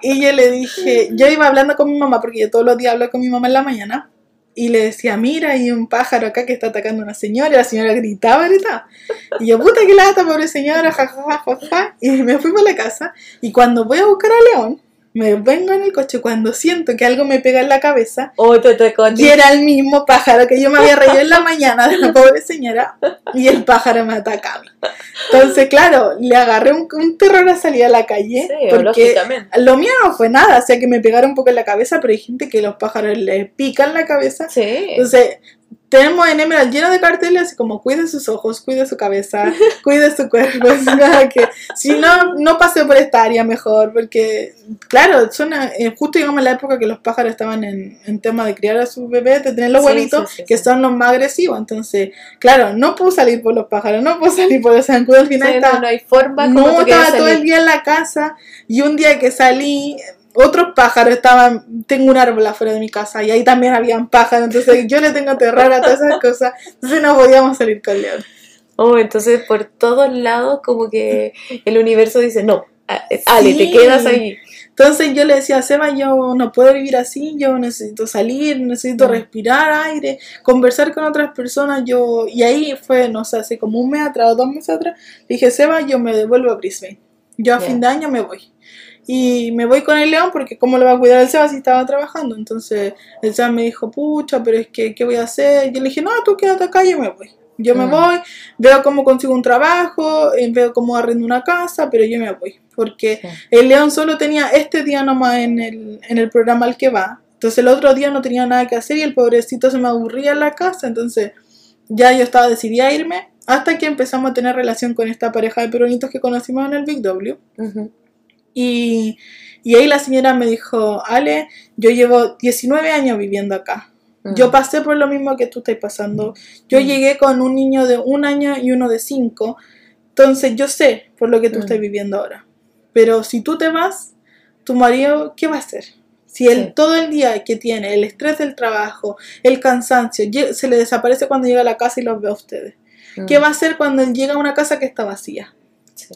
Y yo le dije, yo iba hablando con mi mamá, porque yo todos los días hablo con mi mamá en la mañana, y le decía, mira, hay un pájaro acá que está atacando a una señora, y la señora gritaba, gritaba. Y yo, puta que lata, pobre señora, jajaja, jajaja. Y me fui para la casa, y cuando voy a buscar a León, me vengo en el coche, cuando siento que algo me pega en la cabeza, Oh, te y era el mismo pájaro que yo me había reído en la mañana de la pobre señora y el pájaro me ataca a mí. Entonces, claro, le agarré un, un terror a salir a la calle Sí, porque lo mío no fue nada, o sea que me pegaron un poco en la cabeza, pero hay gente que los pájaros les pican la cabeza. Sí. Entonces, tenemos en Emerald lleno de carteles así como cuide sus ojos, cuide su cabeza, cuide su cuerpo. que si no, no paseo por esta área mejor, porque, claro, son eh, justo digamos en la época que los pájaros estaban en, en tema de criar a sus bebés, de tener los Sí, huevitos, sí, sí, que son los más agresivos. Entonces, claro, no puedo salir por los pájaros, no puedo salir por los zancudos, al final estaba- no, no hay forma como no, estaba todo el día en la casa y un día que salí, otros pájaros estaban, tengo un árbol afuera de mi casa y ahí también habían pájaros, entonces yo le tengo terror a todas esas cosas, entonces no podíamos salir con León. Oh, entonces por todos lados como que el universo dice, no, Ale, te Sí. quedas ahí. Entonces yo le decía a Seba, yo no puedo vivir así, yo necesito salir, necesito Mm. respirar aire, conversar con otras personas, yo, y ahí fue, no sé, hace como un mes atrás o dos meses atrás, dije, Seba, yo me devuelvo a Brisbane, yo a fin de año me voy. Y me voy con el león porque cómo lo va a cuidar el Seba si estaba trabajando. Entonces el Seba me dijo, pucha, pero es que, ¿qué voy a hacer? Yo le dije, no, tú quédate acá, yo me voy. Yo me Mm. voy, veo cómo consigo un trabajo, eh, veo cómo arrendo una casa, pero yo me voy. Porque Sí. el león solo tenía este día nomás en el, en el programa al que va. Entonces el otro día no tenía nada que hacer y el pobrecito se me aburría en la casa. Entonces ya yo estaba decidida a irme hasta que empezamos a tener relación con esta pareja de peronitos que conocimos en el Big W. Ujú. Y, y ahí la señora me dijo, Ale, yo llevo 19 años viviendo acá. Mm. Yo pasé por lo mismo que tú estás pasando. Yo Mm. llegué con un niño de un año y uno de cinco. Entonces yo sé por lo que tú Mm. estás viviendo ahora. Pero si tú te vas, tu marido, ¿qué va a hacer? Si él Sí. todo el día que tiene, el estrés del trabajo, el cansancio, se le desaparece cuando llega a la casa y los ve a ustedes. ¿Qué va a hacer cuando él llega a una casa que está vacía? Sí.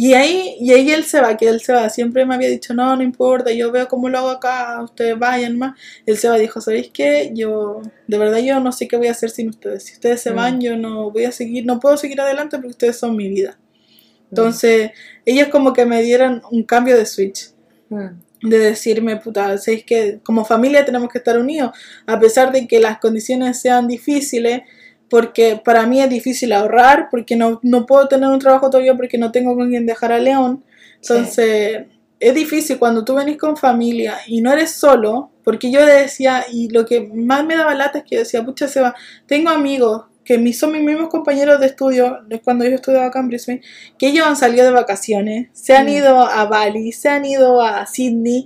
Y ahí, y ahí él se va, que él se va. Siempre me había dicho, no, no importa, yo veo cómo lo hago acá, ustedes vayan más. Él se va dijo, ¿sabéis qué? Yo, de verdad, yo no sé qué voy a hacer sin ustedes. Si ustedes se Mm. van, yo no voy a seguir, no puedo seguir adelante porque ustedes son mi vida. Entonces, ellos como que me dieron un cambio de switch. Mm. De decirme, puta, ¿sabéis que como familia tenemos que estar unidos? A pesar de que las condiciones sean difíciles, porque para mí es difícil ahorrar, porque no, no puedo tener un trabajo todavía porque no tengo con quien dejar a León. Entonces, es difícil cuando tú venís con familia y no eres solo, porque yo decía, y lo que más me daba lata es que yo decía, pucha Seba, tengo amigos que son mis mismos compañeros de estudio, cuando yo estudiaba acá en Brisbane, que ellos han salido de vacaciones, se han Mm. ido a Bali, se han ido a Sydney,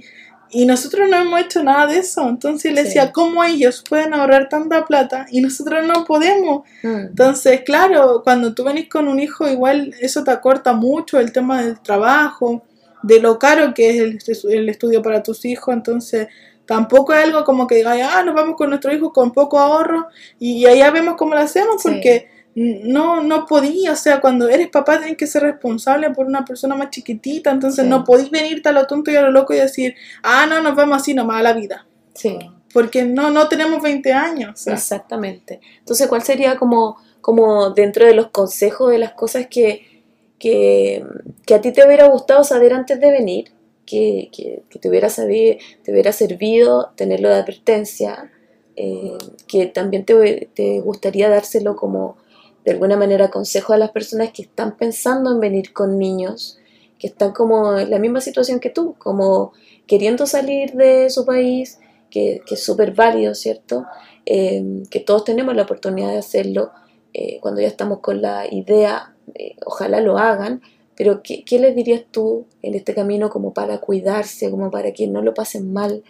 y nosotros no hemos hecho nada de eso. Entonces le Sí. decía, ¿cómo ellos pueden ahorrar tanta plata y nosotros no podemos? Mm. Entonces, claro, cuando tú venís con un hijo, igual eso te acorta mucho el tema del trabajo, de lo caro que es el, el estudio para tus hijos. Entonces, tampoco es algo como que digas, ah, nos vamos con nuestro hijo con poco ahorro y allá vemos cómo lo hacemos, porque no, no podía, o sea, cuando eres papá tienes que ser responsable por una persona más chiquitita, entonces Sí. no podís venirte a lo tonto y a lo loco y decir, ah, no, nos vamos así nomás a la vida, Sí, porque no, no tenemos 20 años. o sea. exactamente. Entonces, ¿cuál sería como, como dentro de los consejos de las cosas que, que, que a ti te hubiera gustado saber antes de venir? Que, que, que te, hubiera sabido, te hubiera servido tenerlo de advertencia, eh, que también te, te gustaría dárselo como de alguna manera consejo a las personas que están pensando en venir con niños, que están como en la misma situación que tú, como queriendo salir de su país, que, es súper válido, ¿cierto? Eh, que todos tenemos la oportunidad de hacerlo eh, cuando ya estamos con la idea, eh, ojalá lo hagan, pero ¿qué, ¿qué, les dirías tú en este camino como para cuidarse, como para que no lo pasen mal?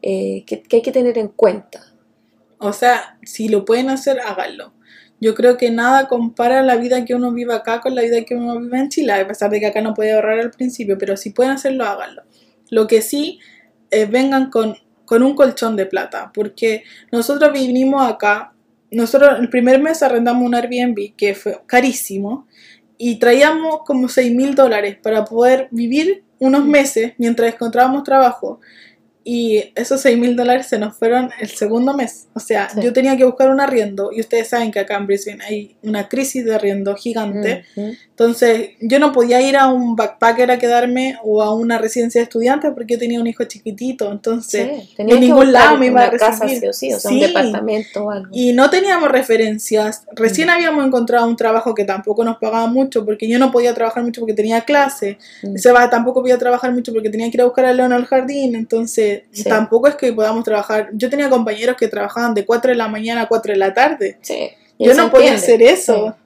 ¿qué, ¿Qué hay que tener en cuenta? O sea, si lo pueden hacer, háganlo. Yo creo que nada compara la vida que uno vive acá con la vida que uno vive en Chile, a pesar de que acá no puede ahorrar al principio, pero si pueden hacerlo, háganlo. Lo que sí, eh, vengan con, con un colchón de plata, porque nosotros vinimos acá, nosotros el primer mes arrendamos un Airbnb que fue carísimo y traíamos como 6 mil dólares para poder vivir unos meses mientras encontrábamos trabajo y esos 6 mil dólares se nos fueron el segundo mes. O sea, sí. yo tenía que buscar un arriendo y ustedes saben que acá en Brisbane hay una crisis de arriendo gigante. Mm -hmm. Entonces, yo no podía ir a un backpacker a quedarme o a una residencia de estudiantes porque yo tenía un hijo chiquitito. Entonces, sí, en ningún lado me iba a recibir. Casa, sí o sea, sí. un departamento o algo. Y no teníamos referencias. Recién mm. habíamos encontrado un trabajo que tampoco nos pagaba mucho porque yo no podía trabajar mucho porque tenía clase. Mm. Seba tampoco podía trabajar mucho porque tenía que ir a buscar a León al jardín. Entonces. Tampoco es que podamos trabajar. Yo tenía compañeros que trabajaban de 4 de la mañana a 4 de la tarde. Sí. Yo no podía hacer eso.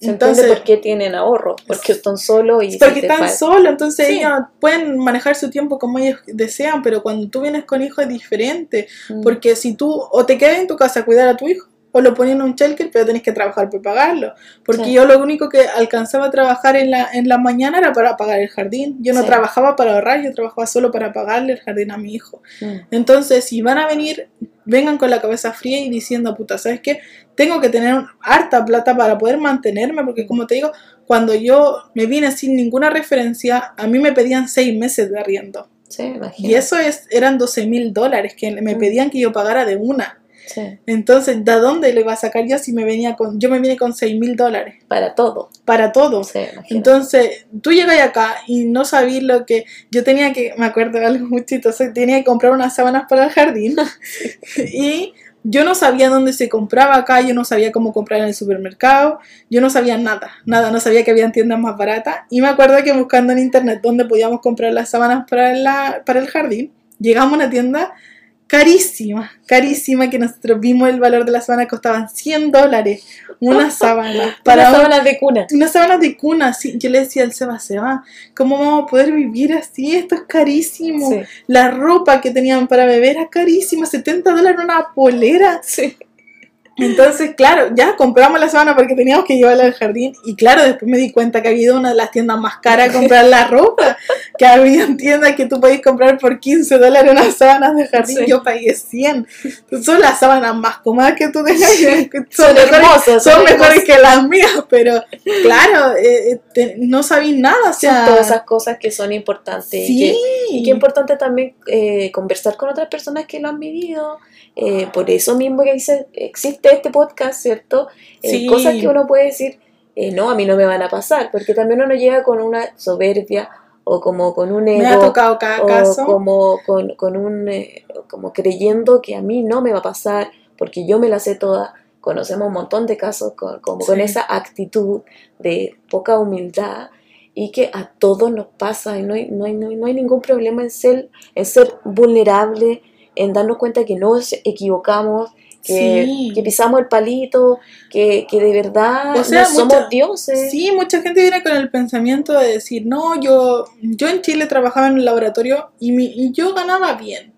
Entonces, por qué tienen ahorro, porque están solos y porque están solos, entonces sí. ellos pueden manejar su tiempo como ellos desean, pero cuando tú vienes con hijos es diferente, mm. porque si tú o te quedas en tu casa a cuidar a tu hijo o lo ponen en un shelter, pero tenés que trabajar para pagarlo. Porque sí. yo lo único que alcanzaba a trabajar en la, en la mañana era para pagar el jardín. Yo no sí. trabajaba para ahorrar, yo trabajaba solo para pagarle el jardín a mi hijo. Mm. Entonces, si van a venir, vengan con la cabeza fría y diciendo, puta, ¿sabes qué? Tengo que tener harta plata para poder mantenerme, porque como te digo, cuando yo me vine sin ninguna referencia, a mí me pedían seis meses de arriendo. Sí, y eso es, eran 12 mil dólares que me mm. pedían que yo pagara de una. Sí. Entonces, ¿de dónde le iba a sacar yo si me venía con, yo me vine con 6 mil dólares? Para todo. Para todo. Sí, Entonces, tú llegas acá y no sabías lo que, yo tenía que, me acuerdo de algo muy chistoso, tenía que comprar unas sábanas para el jardín y yo no sabía dónde se compraba acá, yo no sabía cómo comprar en el supermercado, yo no sabía nada, nada, no sabía que había tiendas más baratas y me acuerdo que buscando en internet dónde podíamos comprar las sábanas para, la, para el jardín, llegamos a una tienda carísima, carísima, que nosotros vimos el valor de las sábanas, costaban 100 dólares una sábana. Para sábanas de cuna. Unas sábanas de cuna, sí. Yo le decía al Seba, Seba, ¿cómo vamos a poder vivir así? Esto es carísimo. Sí. La ropa que tenían para beber era carísima, 70 dólares una polera. Sí. Entonces, claro, ya compramos la sábana porque teníamos que llevarla al jardín y claro, después me di cuenta que había ido a una de las tiendas más caras a comprar la ropa, que había tiendas que tú podías comprar por 15 dólares unas sábanas de jardín, sí. yo pagué 100. Son las sábanas más cómodas que tú tengas, son, son, mejores, hermosas, son, son mejores que las mías, pero claro, eh, te, no sabí nada. O sea, son todas esas cosas que son importantes. Sí. Y, que, y que es importante también eh, conversar con otras personas que lo han vivido. Eh, por eso mismo que dice, existe este podcast, ¿cierto? Eh, sí. Cosas que uno puede decir, eh, no, a mí no me van a pasar, porque también uno llega con una soberbia o como con un ego. Me ha tocado cada o caso. Como, con, con un, eh, como creyendo que a mí no me va a pasar, porque yo me la sé toda. Conocemos un montón de casos con, como sí. con esa actitud de poca humildad y que a todos nos pasa y no hay, no hay, no hay, no hay ningún problema en ser, en ser vulnerable en darnos cuenta que nos equivocamos, que, sí. que pisamos el palito, que, que de verdad o sea, no mucha, somos dioses. Sí, mucha gente viene con el pensamiento de decir, no, yo, yo en Chile trabajaba en un laboratorio y, mi, y yo ganaba bien.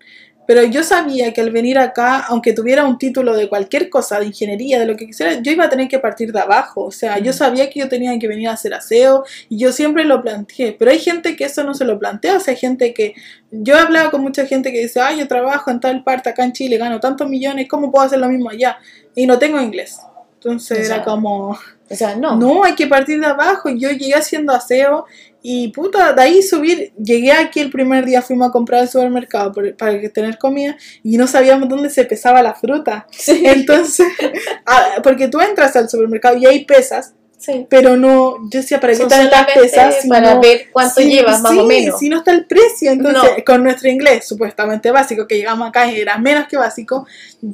Pero yo sabía que al venir acá, aunque tuviera un título de cualquier cosa, de ingeniería, de lo que quisiera, yo iba a tener que partir de abajo. O sea, yo sabía que yo tenía que venir a hacer aseo y yo siempre lo planteé. Pero hay gente que eso no se lo plantea. O sea, hay gente que... Yo he hablado con mucha gente que dice, ay, yo trabajo en tal parte acá en Chile, gano tantos millones, ¿cómo puedo hacer lo mismo allá? Y no tengo inglés. Entonces o sea, era como... O sea, no. No, hay que partir de abajo. Yo llegué haciendo aseo y puta, de ahí subir, llegué aquí el primer día, fuimos a comprar al supermercado por, para tener comida y no sabíamos dónde se pesaba la fruta. Sí. Entonces, porque tú entras al supermercado y hay pesas Sí. Pero no, yo decía, ¿para qué Son están las solamente pesas? para ver cuánto si- llevas, más sí, o menos. Si no está el precio, entonces No. con nuestro inglés supuestamente básico, que llegamos acá y era menos que básico,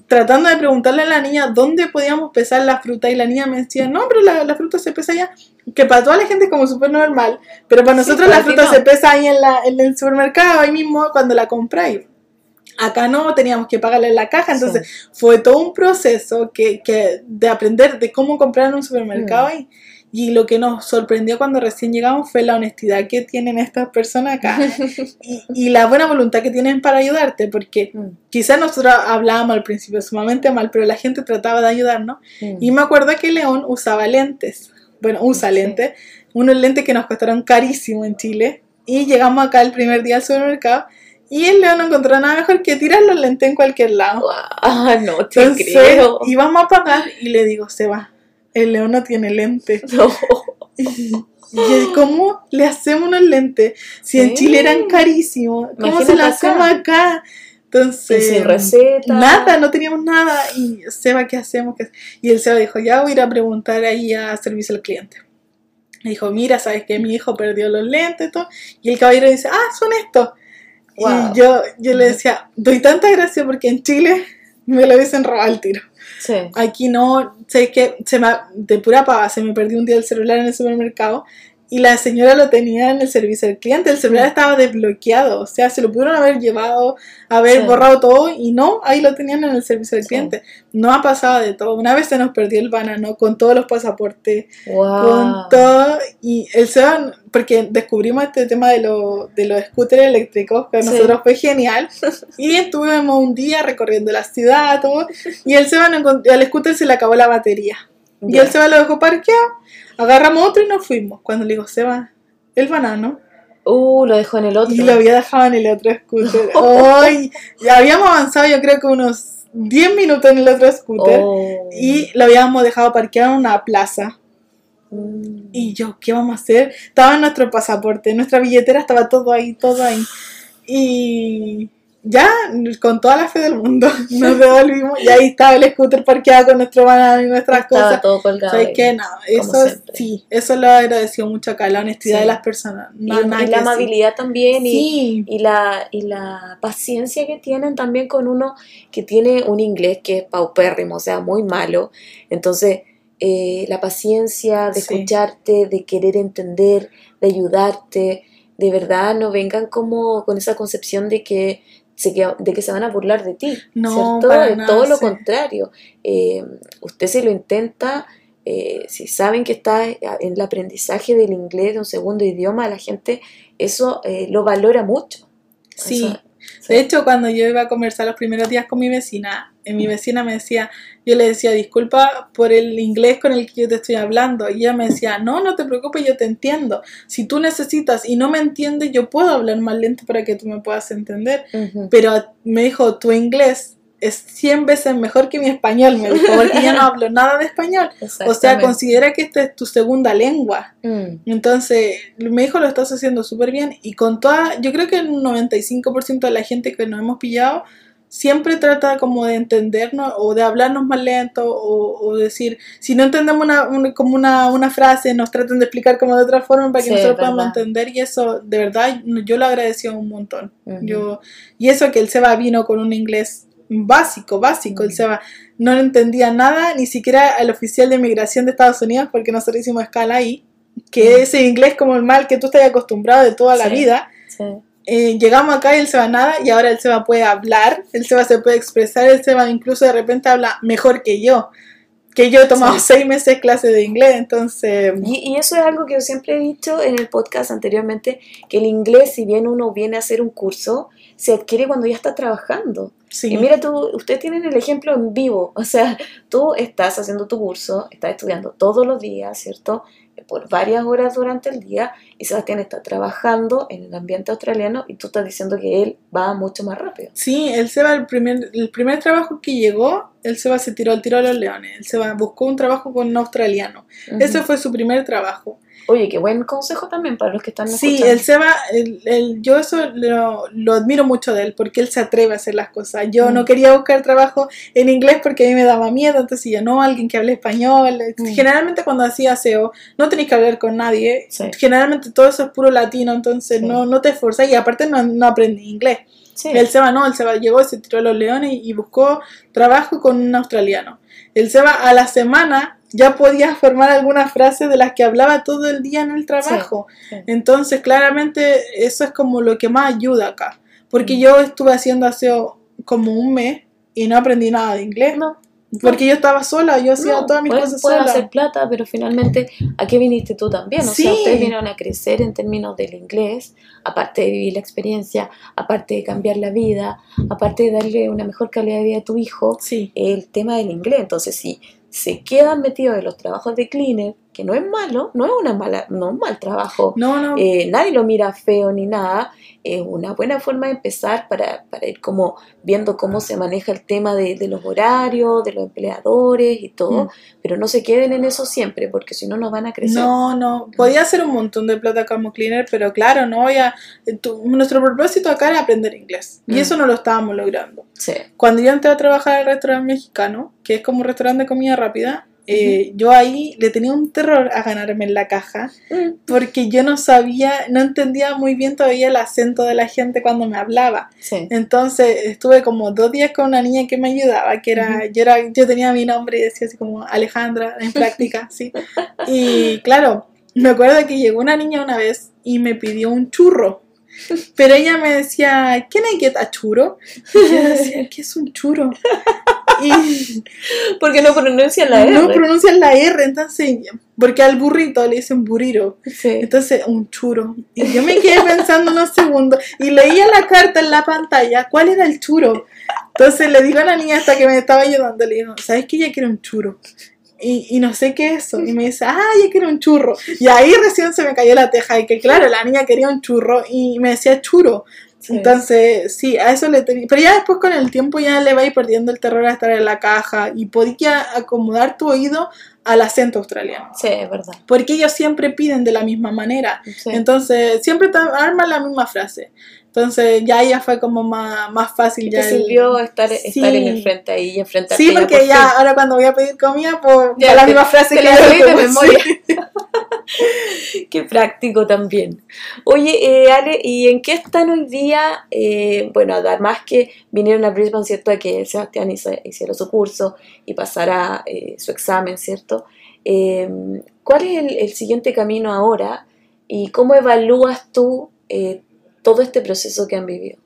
tratando de preguntarle a la niña dónde podíamos pesar la fruta y la niña me decía, no, pero la, la fruta se pesa allá, que para toda la gente es como súper normal, pero para Sí, nosotros para la fruta no. se pesa ahí en, la, en el supermercado, ahí mismo cuando la compráis. Acá no, teníamos que pagarle la caja, entonces fue todo un proceso que, que de aprender de cómo comprar en un supermercado Mm. y, y lo que nos sorprendió cuando recién llegamos fue la honestidad que tienen estas personas acá y, y la buena voluntad que tienen para ayudarte, porque Mm, quizás nosotros hablábamos al principio sumamente mal, pero la gente trataba de ayudarnos. mm. Y me acuerdo que León usaba lentes, bueno, usa Sí. lentes, unos lentes que nos costaron carísimo en Chile. Y llegamos acá el primer día al supermercado y el León no encontró nada mejor que tirar los lentes en cualquier lado. Ah, no te Entonces, creo. íbamos a pagar y le digo, Seba, el León no tiene lentes. No. Y ¿cómo le hacemos unos lentes? Si en. Chile eran carísimos, ¿cómo Imagínate se acá. hacemos acá? Y Entonces, sin receta. nada, no teníamos nada. Y Seba, ¿qué hacemos? ¿Qué- Y el Seba dijo, ya voy a ir a preguntar ahí a servicio al cliente. Me dijo, mira, ¿sabes que Mi hijo perdió los lentes y todo. Y el caballero dice, ah, son estos. Wow. Y yo, yo le decía, doy tanta gracia porque en Chile me lo hubiesen robado al tiro. Sí. Aquí no, sé que se me, de pura pava se me perdió un día el celular en el supermercado y la señora lo tenía en el servicio al cliente. El celular Mm. estaba desbloqueado, o sea, se lo pudieron haber llevado, haber Sí. borrado todo y no, ahí lo tenían en el servicio al Sí. cliente. No ha pasado de todo. Una vez se nos perdió el banano con todos los pasaportes, Wow. con todo y el Seba, porque descubrimos este tema de, lo- de los scooters eléctricos, que a nosotros fue genial. Y estuvimos un día recorriendo la ciudad, todo, y el Seba al scooter se le acabó la batería. Y el Seba lo dejó parqueado, agarramos otro y nos fuimos. Cuando le digo, Seba, el banano, Uh, lo dejó en el otro. y lo había dejado en el otro scooter. ¡Ay! Ya habíamos avanzado yo creo que unos 10 minutos en el otro scooter. Oh. Y lo habíamos dejado parqueado en una plaza. Mm. Y yo, ¿qué vamos a hacer? Estaba en nuestro pasaporte, nuestra billetera estaba todo ahí, todo ahí. Y ya, con toda la fe del mundo, nos devolvimos y ahí estaba el scooter parqueado con nuestro banano y nuestras Estaba cosas. todo colgado. ¿Sabes ahí. qué? No, eso sí, eso lo he agradecido mucho acá, la honestidad Sí. de las personas. Y, No, y nada que la amabilidad también y, Sí, y la, y la paciencia que tienen también con uno que tiene un inglés que es paupérrimo, o sea, muy malo. Entonces, eh, la paciencia de escucharte, de querer entender, de ayudarte, de verdad no vengan como con esa concepción de que que- de que se van a burlar de ti, No, ¿cierto? para De nada, todo lo sí. contrario. Eh, usted se lo intenta, eh, si saben que está en el aprendizaje del inglés de un segundo idioma, la gente eso eh, lo valora mucho. sí. Eso- De hecho, cuando yo iba a conversar los primeros días con mi vecina, mi vecina me decía, yo le decía, disculpa por el inglés con el que yo te estoy hablando. Y ella me decía, no, no te preocupes, yo te entiendo. Si tú necesitas y no me entiendes, yo puedo hablar más lento para que tú me puedas entender. Pero me dijo, tu inglés es 100 veces mejor que mi español, me dijo, porque yo no hablo nada de español. O sea, considera que esta es tu segunda lengua. Mm, Entonces, me dijo, lo estás haciendo súper bien. Y con toda, yo creo que el 95% de la gente que nos hemos pillado siempre trata como de entendernos o de hablarnos más lento o, o decir, si no entendemos una, una- como una, una frase, nos tratan de explicar como de otra forma para que Sí, nosotros podamos entender. Y eso, de verdad, yo lo agradeció un montón. Yo, y eso que el Seba vino con un inglés básico, básico. El Mm. Seba no entendía nada, ni siquiera el oficial de inmigración de Estados Unidos, porque nosotros hicimos escala ahí, que Mm. ese inglés como el mal que tú estás acostumbrado de toda la vida. Sí. Eh, llegamos acá y el Seba nada, y ahora el Seba puede hablar, el Seba se puede expresar, el Seba incluso de repente habla mejor que yo. Que yo he tomado Sí. seis meses clase de inglés, entonces. Y, y eso es algo que yo siempre he dicho en el podcast anteriormente, que el inglés, si bien uno viene a hacer un curso, se adquiere cuando ya está trabajando. Sí, Y mira, tú, ustedes tienen el ejemplo en vivo, o sea, tú estás haciendo tu curso, estás estudiando todos los días, ¿cierto? Por varias horas durante el día, y Sebastián está trabajando en el ambiente australiano y tú estás diciendo que él va mucho más rápido. Sí, el Seba, el primer, el primer trabajo que llegó, el Seba se tiró al tiro a los leones. El Seba buscó un trabajo con un australiano. Ese fue su primer trabajo. Oye, qué buen consejo también para los que están Sí, escuchando. el Seba, el, el- yo eso lo, lo admiro mucho de él, porque él se atreve a hacer las cosas. Yo Mm. no quería buscar trabajo en inglés porque a mí me daba miedo, entonces yo no, alguien que hable español. Mm. Generalmente cuando hacía SEO no tenéis que hablar con nadie, Sí. generalmente todo eso es puro latino, entonces Sí. no, no te esforzas y aparte no, no aprendí inglés. Sí. El Seba no, el Seba llegó, se tiró a los leones y buscó trabajo con un australiano. El Seba a la semana ya podía formar algunas frases de las que hablaba todo el día en el trabajo. sí. Entonces, claramente, eso es como lo que más ayuda acá. Porque Mm. yo estuve haciendo aseo como un mes y no aprendí nada de inglés. No, Porque yo estaba sola, yo hacía no, todas mis puedes, cosas puedes sola. hacer plata, pero finalmente, ¿a qué viniste tú también? O Sí. sea, ustedes vinieron a crecer en términos del inglés, aparte de vivir la experiencia, aparte de cambiar la vida, aparte de darle una mejor calidad de vida a tu hijo, Sí. el tema del inglés. Entonces, si se quedan metidos en los trabajos de cleaner, que no es malo, no es una mala, no es un mal trabajo, No, no. eh, nadie lo mira feo ni nada, es una buena forma de empezar para, para ir como viendo cómo se maneja el tema de, de los horarios, de los empleadores y todo, Mm. pero no se queden en eso siempre, porque si no, no van a crecer. No, no, podía hacer un montón de plata como cleaner, pero claro, no voy a... tu- nuestro propósito acá era aprender inglés y Mm. eso no lo estábamos logrando. Sí. Cuando yo entré a trabajar al restaurante mexicano, que es como un restaurante de comida rápida, eh, yo ahí le tenía un terror a ganarme en la caja Mm, porque yo no sabía, no entendía muy bien todavía el acento de la gente cuando me hablaba. sí. Entonces estuve como dos días con una niña que me ayudaba, que era, yo era, yo tenía mi nombre y decía así como Alejandra en práctica, sí. Y claro, me acuerdo que llegó una niña una vez y me pidió un churro. Pero ella me decía, ¿can I get a churro? Y yo decía, ¿qué es un churro? Y Porque no pronuncian la R. no pronuncian la R, entonces, porque al burrito le dicen burrito. Sí. Entonces, un churo. Y yo me quedé pensando unos segundos y leía la carta en la pantalla, ¿cuál era el churo? Entonces le digo a la niña hasta que me estaba ayudando, le digo, ¿sabes que ella quiere un churo? Y, y no sé qué es eso. Y me dice, ah, ella quiere un churro. Y ahí recién se me cayó la teja de que, claro, la niña quería un churro y me decía churo. Sí. Entonces, sí, a eso le tenía. Pero ya después con el tiempo ya le va a ir perdiendo el terror a estar en la caja y podía acomodar tu oído al acento australiano. Sí, es verdad. Porque ellos siempre piden de la misma manera. Sí. Entonces, siempre arman la misma frase. Entonces, ya ya fue como más, más fácil. ¿Y Ya te el- sirvió estar, Sí. estar en el frente ahí y enfrentarte Sí, porque por ya fin? ahora cuando voy a pedir comida, pues Ya, la te- misma frase te que la sabí de tengo, memoria. Qué práctico también. Oye, eh, Ale, ¿y en qué están hoy día? Eh, bueno, además que vinieron a Brisbane, ¿cierto? A que Sebastián hizo, hiciera su curso y pasara eh, su examen, ¿cierto? Eh, ¿Cuál es el, el siguiente camino ahora y cómo evalúas tú todo este proceso que han vivido?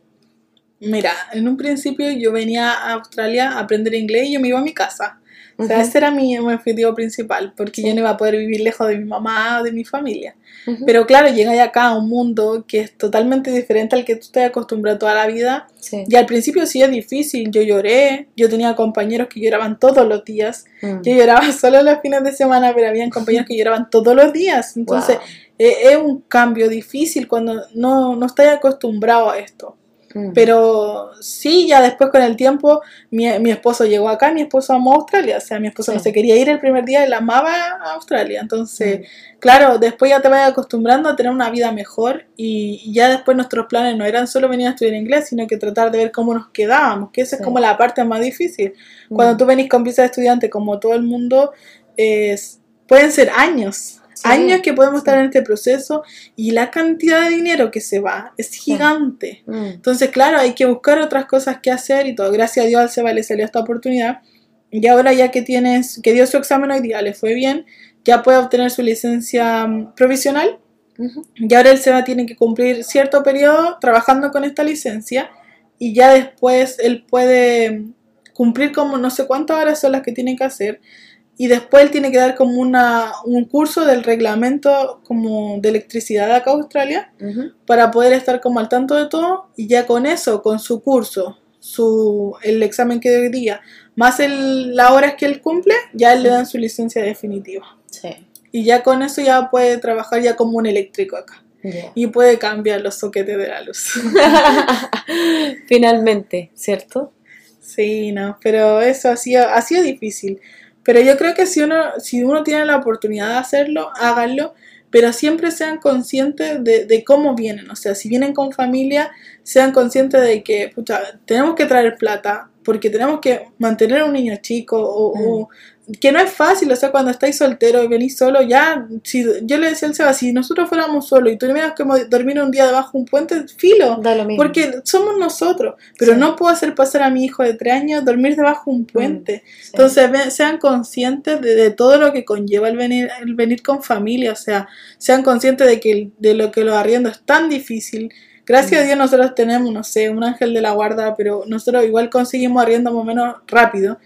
Mira, en un principio yo venía a Australia a aprender inglés y yo me iba a mi casa. O sea, Ujú, ese era mi, mi objetivo principal, porque yo no iba a poder vivir lejos de mi mamá o de mi familia. ujú. Pero claro, llegáis acá a un mundo que es totalmente diferente al que tú estás acostumbrado toda la vida. Sí. Y al principio sí es difícil, yo lloré, yo tenía compañeros que lloraban todos los días. Mm. Yo lloraba solo los fines de semana, pero habían compañeros que lloraban todos los días. Entonces Wow. eh, es un cambio difícil cuando no, no estás acostumbrado a esto. Mm. Pero sí, ya después con el tiempo, mi, mi esposo llegó acá, mi esposo amó Australia. O sea, mi esposo Sí. no se quería ir el primer día, él amaba a Australia. Entonces, Mm. claro, después ya te vas acostumbrando a tener una vida mejor y, y ya después nuestros planes no eran solo venir a estudiar inglés, sino que tratar de ver cómo nos quedábamos, que esa Sí. es como la parte más difícil. Cuando Mm. tú venís con visa de estudiante, como todo el mundo, es, pueden ser años. Sí. Años que podemos estar en este proceso y la cantidad de dinero que se va es gigante. Mm. Entonces, claro, hay que buscar otras cosas que hacer y todo. Gracias a Dios al Seba le salió esta oportunidad. Y ahora ya que tienes, que dio su examen hoy día, le fue bien, ya puede obtener su licencia mm, provisional. Y ahora el Seba tiene que cumplir cierto periodo trabajando con esta licencia. Y ya después él puede mm, cumplir como no sé cuántas horas son las que tiene que hacer. Y después él tiene que dar como una, un curso del reglamento como de electricidad acá a Australia para poder estar como al tanto de todo y ya con eso, con su curso, su, el examen que hoy día, más el, las horas que él cumple, ya él le dan su licencia definitiva. Sí. Y ya con eso ya puede trabajar ya como un eléctrico acá. Y puede cambiar los soquetes de la luz. Finalmente, ¿cierto? sí, no, pero eso ha sido, ha sido difícil. Pero yo creo que si uno, si uno tiene la oportunidad de hacerlo, háganlo. pero siempre sean conscientes de, de cómo vienen. O sea, si vienen con familia, sean conscientes de que pucha, tenemos que traer plata porque tenemos que mantener a un niño chico o, o- que no es fácil, o sea, cuando estáis soltero y venís solo, ya, si yo le decía al Seba, si nosotros fuéramos solos y tuviéramos que dormir un día debajo de un puente, filo, Da lo mismo. porque somos nosotros, pero Sí. no puedo hacer pasar a mi hijo de tres años dormir debajo de un puente. Sí. Entonces ve- sean conscientes de, de todo lo que conlleva el venir, el venir con familia, o sea, sean conscientes de que de lo que los arriendos es tan difícil. Gracias a Mm. Dios nosotros tenemos, no sé, un ángel de la guarda, pero nosotros igual conseguimos arriendo más o menos rápido.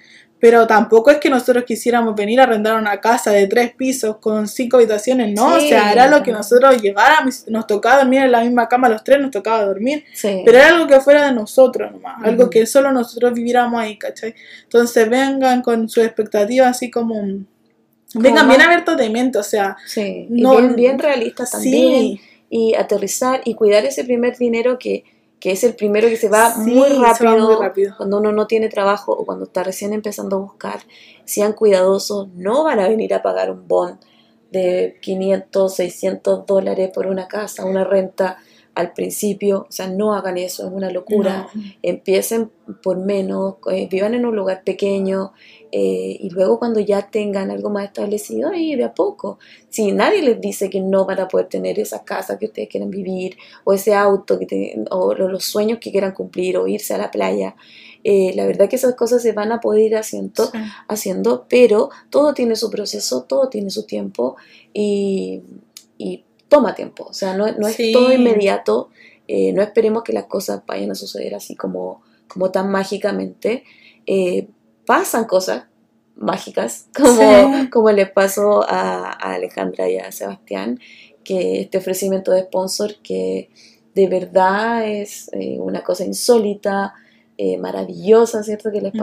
Pero tampoco es que nosotros quisiéramos venir a arrendar una casa de tres pisos con cinco habitaciones, no, Sí, o sea, era lo que no. nosotros llegáramos, nos tocaba dormir en la misma cama los tres, nos tocaba dormir. Sí. Pero era algo que fuera de nosotros nomás, algo que solo nosotros viviéramos ahí, ¿cachai? Entonces vengan con sus expectativas así como... Vengan más- bien abiertos de mente, o sea... Sí, y No- bien, bien realistas también. Sí, Y aterrizar y cuidar ese primer dinero que, que es el primero que se va Sí, muy va rápido, muy rápido. cuando uno no tiene trabajo o cuando está recién empezando a buscar. Sean cuidadosos, no van a venir a pagar un bond de 500, 600 dólares por una casa, una renta al principio. O sea, no hagan eso, es una locura. no. empiecen por menos, eh, vivan en un lugar pequeño eh, y luego cuando ya tengan algo más establecido, ahí de a poco. Si nadie les dice que no van a poder tener esa casa que ustedes quieren vivir o ese auto que te- o lo- los sueños que quieran cumplir o irse a la playa, eh, la verdad que esas cosas se van a poder ir haciendo, Sí. haciendo, pero todo tiene su proceso, todo tiene su tiempo y, y toma tiempo. O sea, no, no es Sí. todo inmediato. eh, no esperemos que las cosas vayan a suceder así como, como tan mágicamente. Eh, pasan cosas mágicas, como, Sí. como les pasó a, a Alejandra y a Sebastián, que este ofrecimiento de sponsor que de verdad es eh, una cosa insólita, maravillosa, ¿cierto? Que les Mm.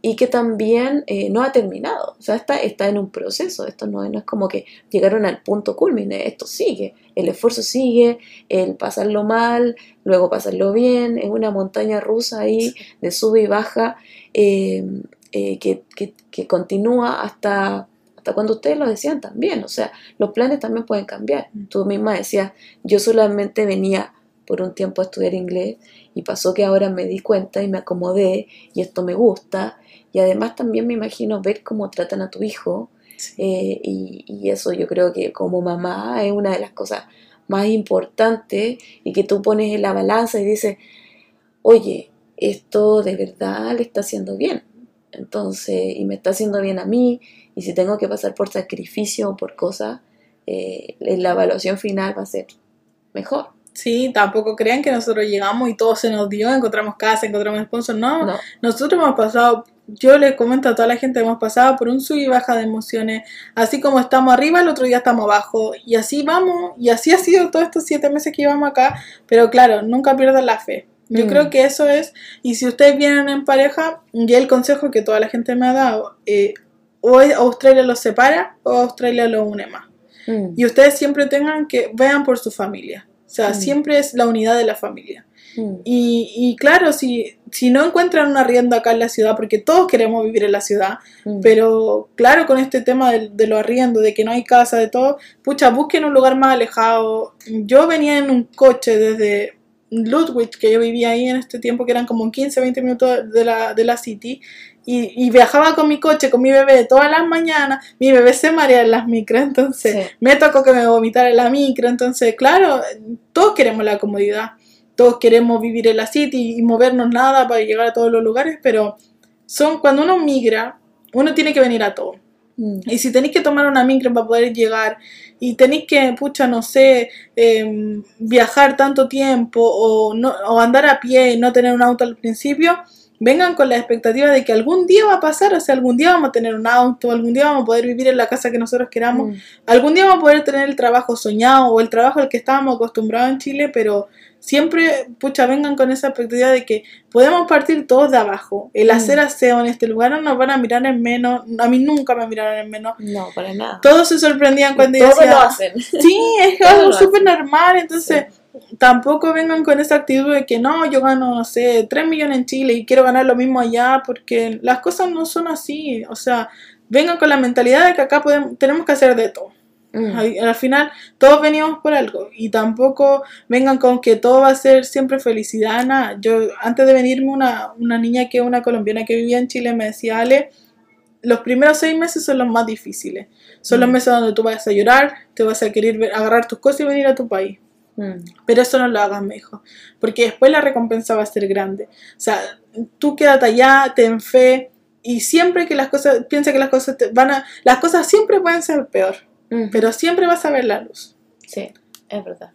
Y que también eh, no ha terminado, o sea, está, está en un proceso, esto no, no es como que llegaron al punto culmine, esto sigue, el esfuerzo sigue, el pasarlo mal, luego pasarlo bien, es una montaña rusa ahí de sube y baja eh, eh, que, que- que continúa hasta, hasta cuando ustedes lo decían también, o sea, los planes también pueden cambiar, tú misma decías, yo solamente venía por un tiempo a estudiar inglés y pasó que ahora me di cuenta y me acomodé y esto me gusta y además también me imagino ver cómo tratan a tu hijo eh, y, y eso yo creo que como mamá es una de las cosas más importantes y que tú pones en la balanza y dices, oye, esto de verdad le está haciendo bien. Entonces, y me está haciendo bien a mí, y si tengo que pasar por sacrificio o por cosas, eh, la evaluación final va a ser mejor. Sí, tampoco crean que nosotros llegamos y todo se nos dio, encontramos casa, encontramos sponsor, no. No, Nosotros hemos pasado, yo les comento a toda la gente, hemos pasado por un sub y baja de emociones, así como estamos arriba, el otro día estamos abajo, y así vamos, y así ha sido todos estos siete meses que llevamos acá, pero claro, nunca pierdan la fe. Yo Mm. creo que eso es, y si ustedes vienen en pareja, y el consejo que toda la gente me ha dado, eh, o Australia los separa o Australia los une más. Mm, Y ustedes siempre tengan que, vean por su familia, o sea, Mm. siempre es la unidad de la familia. Mm, Y, y claro, si, si no encuentran un arriendo acá en la ciudad, porque todos queremos vivir en la ciudad, mm. pero claro, con este tema de, de los arriendos, de que no hay casa, de todo, pucha, busquen un lugar más alejado. Yo venía en un coche desde Ludwig, que yo vivía ahí en este tiempo, que eran como 15, 20 minutos de la, de la city, y, y viajaba con mi coche, con mi bebé todas las mañanas, mi bebé se marea en las micros, entonces Sí. me tocó que me vomitara en la micro, entonces claro, todos queremos la comodidad, todos queremos vivir en la city y movernos nada para llegar a todos los lugares, pero son cuando uno migra, uno tiene que venir a todo. Mm. Y si tenéis que tomar una micro para poder llegar y tenéis que, pucha, no sé, em, viajar tanto tiempo o, no, o andar a pie y no tener un auto al principio, vengan con la expectativa de que algún día va a pasar, o sea, algún día vamos a tener un auto, algún día vamos a poder vivir en la casa que nosotros queramos, Mm. algún día vamos a poder tener el trabajo soñado o el trabajo al que estábamos acostumbrados en Chile, pero siempre, pucha, vengan con esa expectativa de que podemos partir todos de abajo. El Mm. hacer aseo en este lugar no nos van a mirar en menos, a mí nunca me miraron en menos. No, para nada. Todos se sorprendían cuando yo decía, lo hacen. sí, es algo súper normal, entonces tampoco vengan con esa actitud de que no, yo gano, no sé, 3 millones en Chile y quiero ganar lo mismo allá, porque las cosas no son así, o sea, vengan con la mentalidad de que acá podemos, tenemos que hacer de todo. Mm. Al, al final, todos venimos por algo y tampoco vengan con que todo va a ser siempre felicidad. Nada. Yo, antes de venirme, una, una niña que una colombiana que vivía en Chile me decía, Ale, los primeros seis meses son los más difíciles. Son los Mm. meses donde tú vas a llorar, te vas a querer ver- agarrar tus cosas y venir a tu país. Mm. Pero eso no lo hagas, me dijo. Porque después la recompensa va a ser grande. O sea, tú quédate allá, ten fe. Y siempre que las cosas, piensa que las cosas te van a. Las cosas siempre pueden ser peor. Pero siempre vas a ver la luz. Sí, es verdad.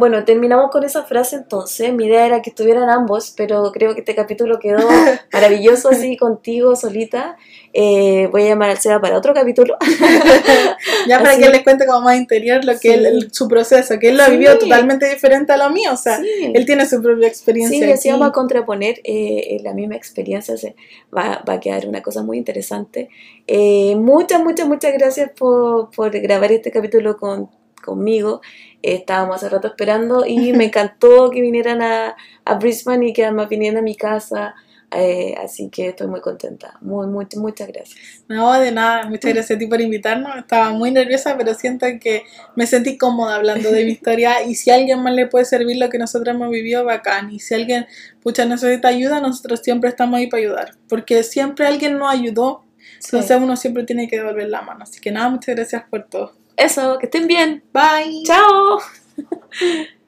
Bueno, terminamos con esa frase entonces. Mi idea era que estuvieran ambos, pero creo que este capítulo quedó maravilloso así contigo solita. Eh, voy a llamar al Seba para otro capítulo. Ya para Así- que él les cuente como más interior lo que Sí. él, él- su proceso, que él lo Sí. vivió totalmente diferente a lo mío. O sea, Sí. él tiene su propia experiencia. Sí, así vamos a contraponer eh, la misma experiencia, se, va, va a quedar una cosa muy interesante. Eh, muchas, muchas, muchas gracias por, por grabar este capítulo con, conmigo. Estábamos hace rato esperando y me encantó que vinieran a, a Brisbane y que además vinieran a mi casa. eh, así que estoy muy contenta. Muy, muy, muchas gracias. No, de nada, muchas gracias a ti por invitarnos. Estaba muy nerviosa, pero siento que me sentí cómoda hablando de mi historia. Y si a alguien más le puede servir lo que nosotros hemos vivido, bacán. Y si alguien, pucha, necesita ayuda, nosotros siempre estamos ahí para ayudar. Porque siempre alguien nos ayudó, Sí. entonces uno siempre tiene que devolver la mano. Así que nada, muchas gracias por todo. Eso, que estén bien. Bye. Chao.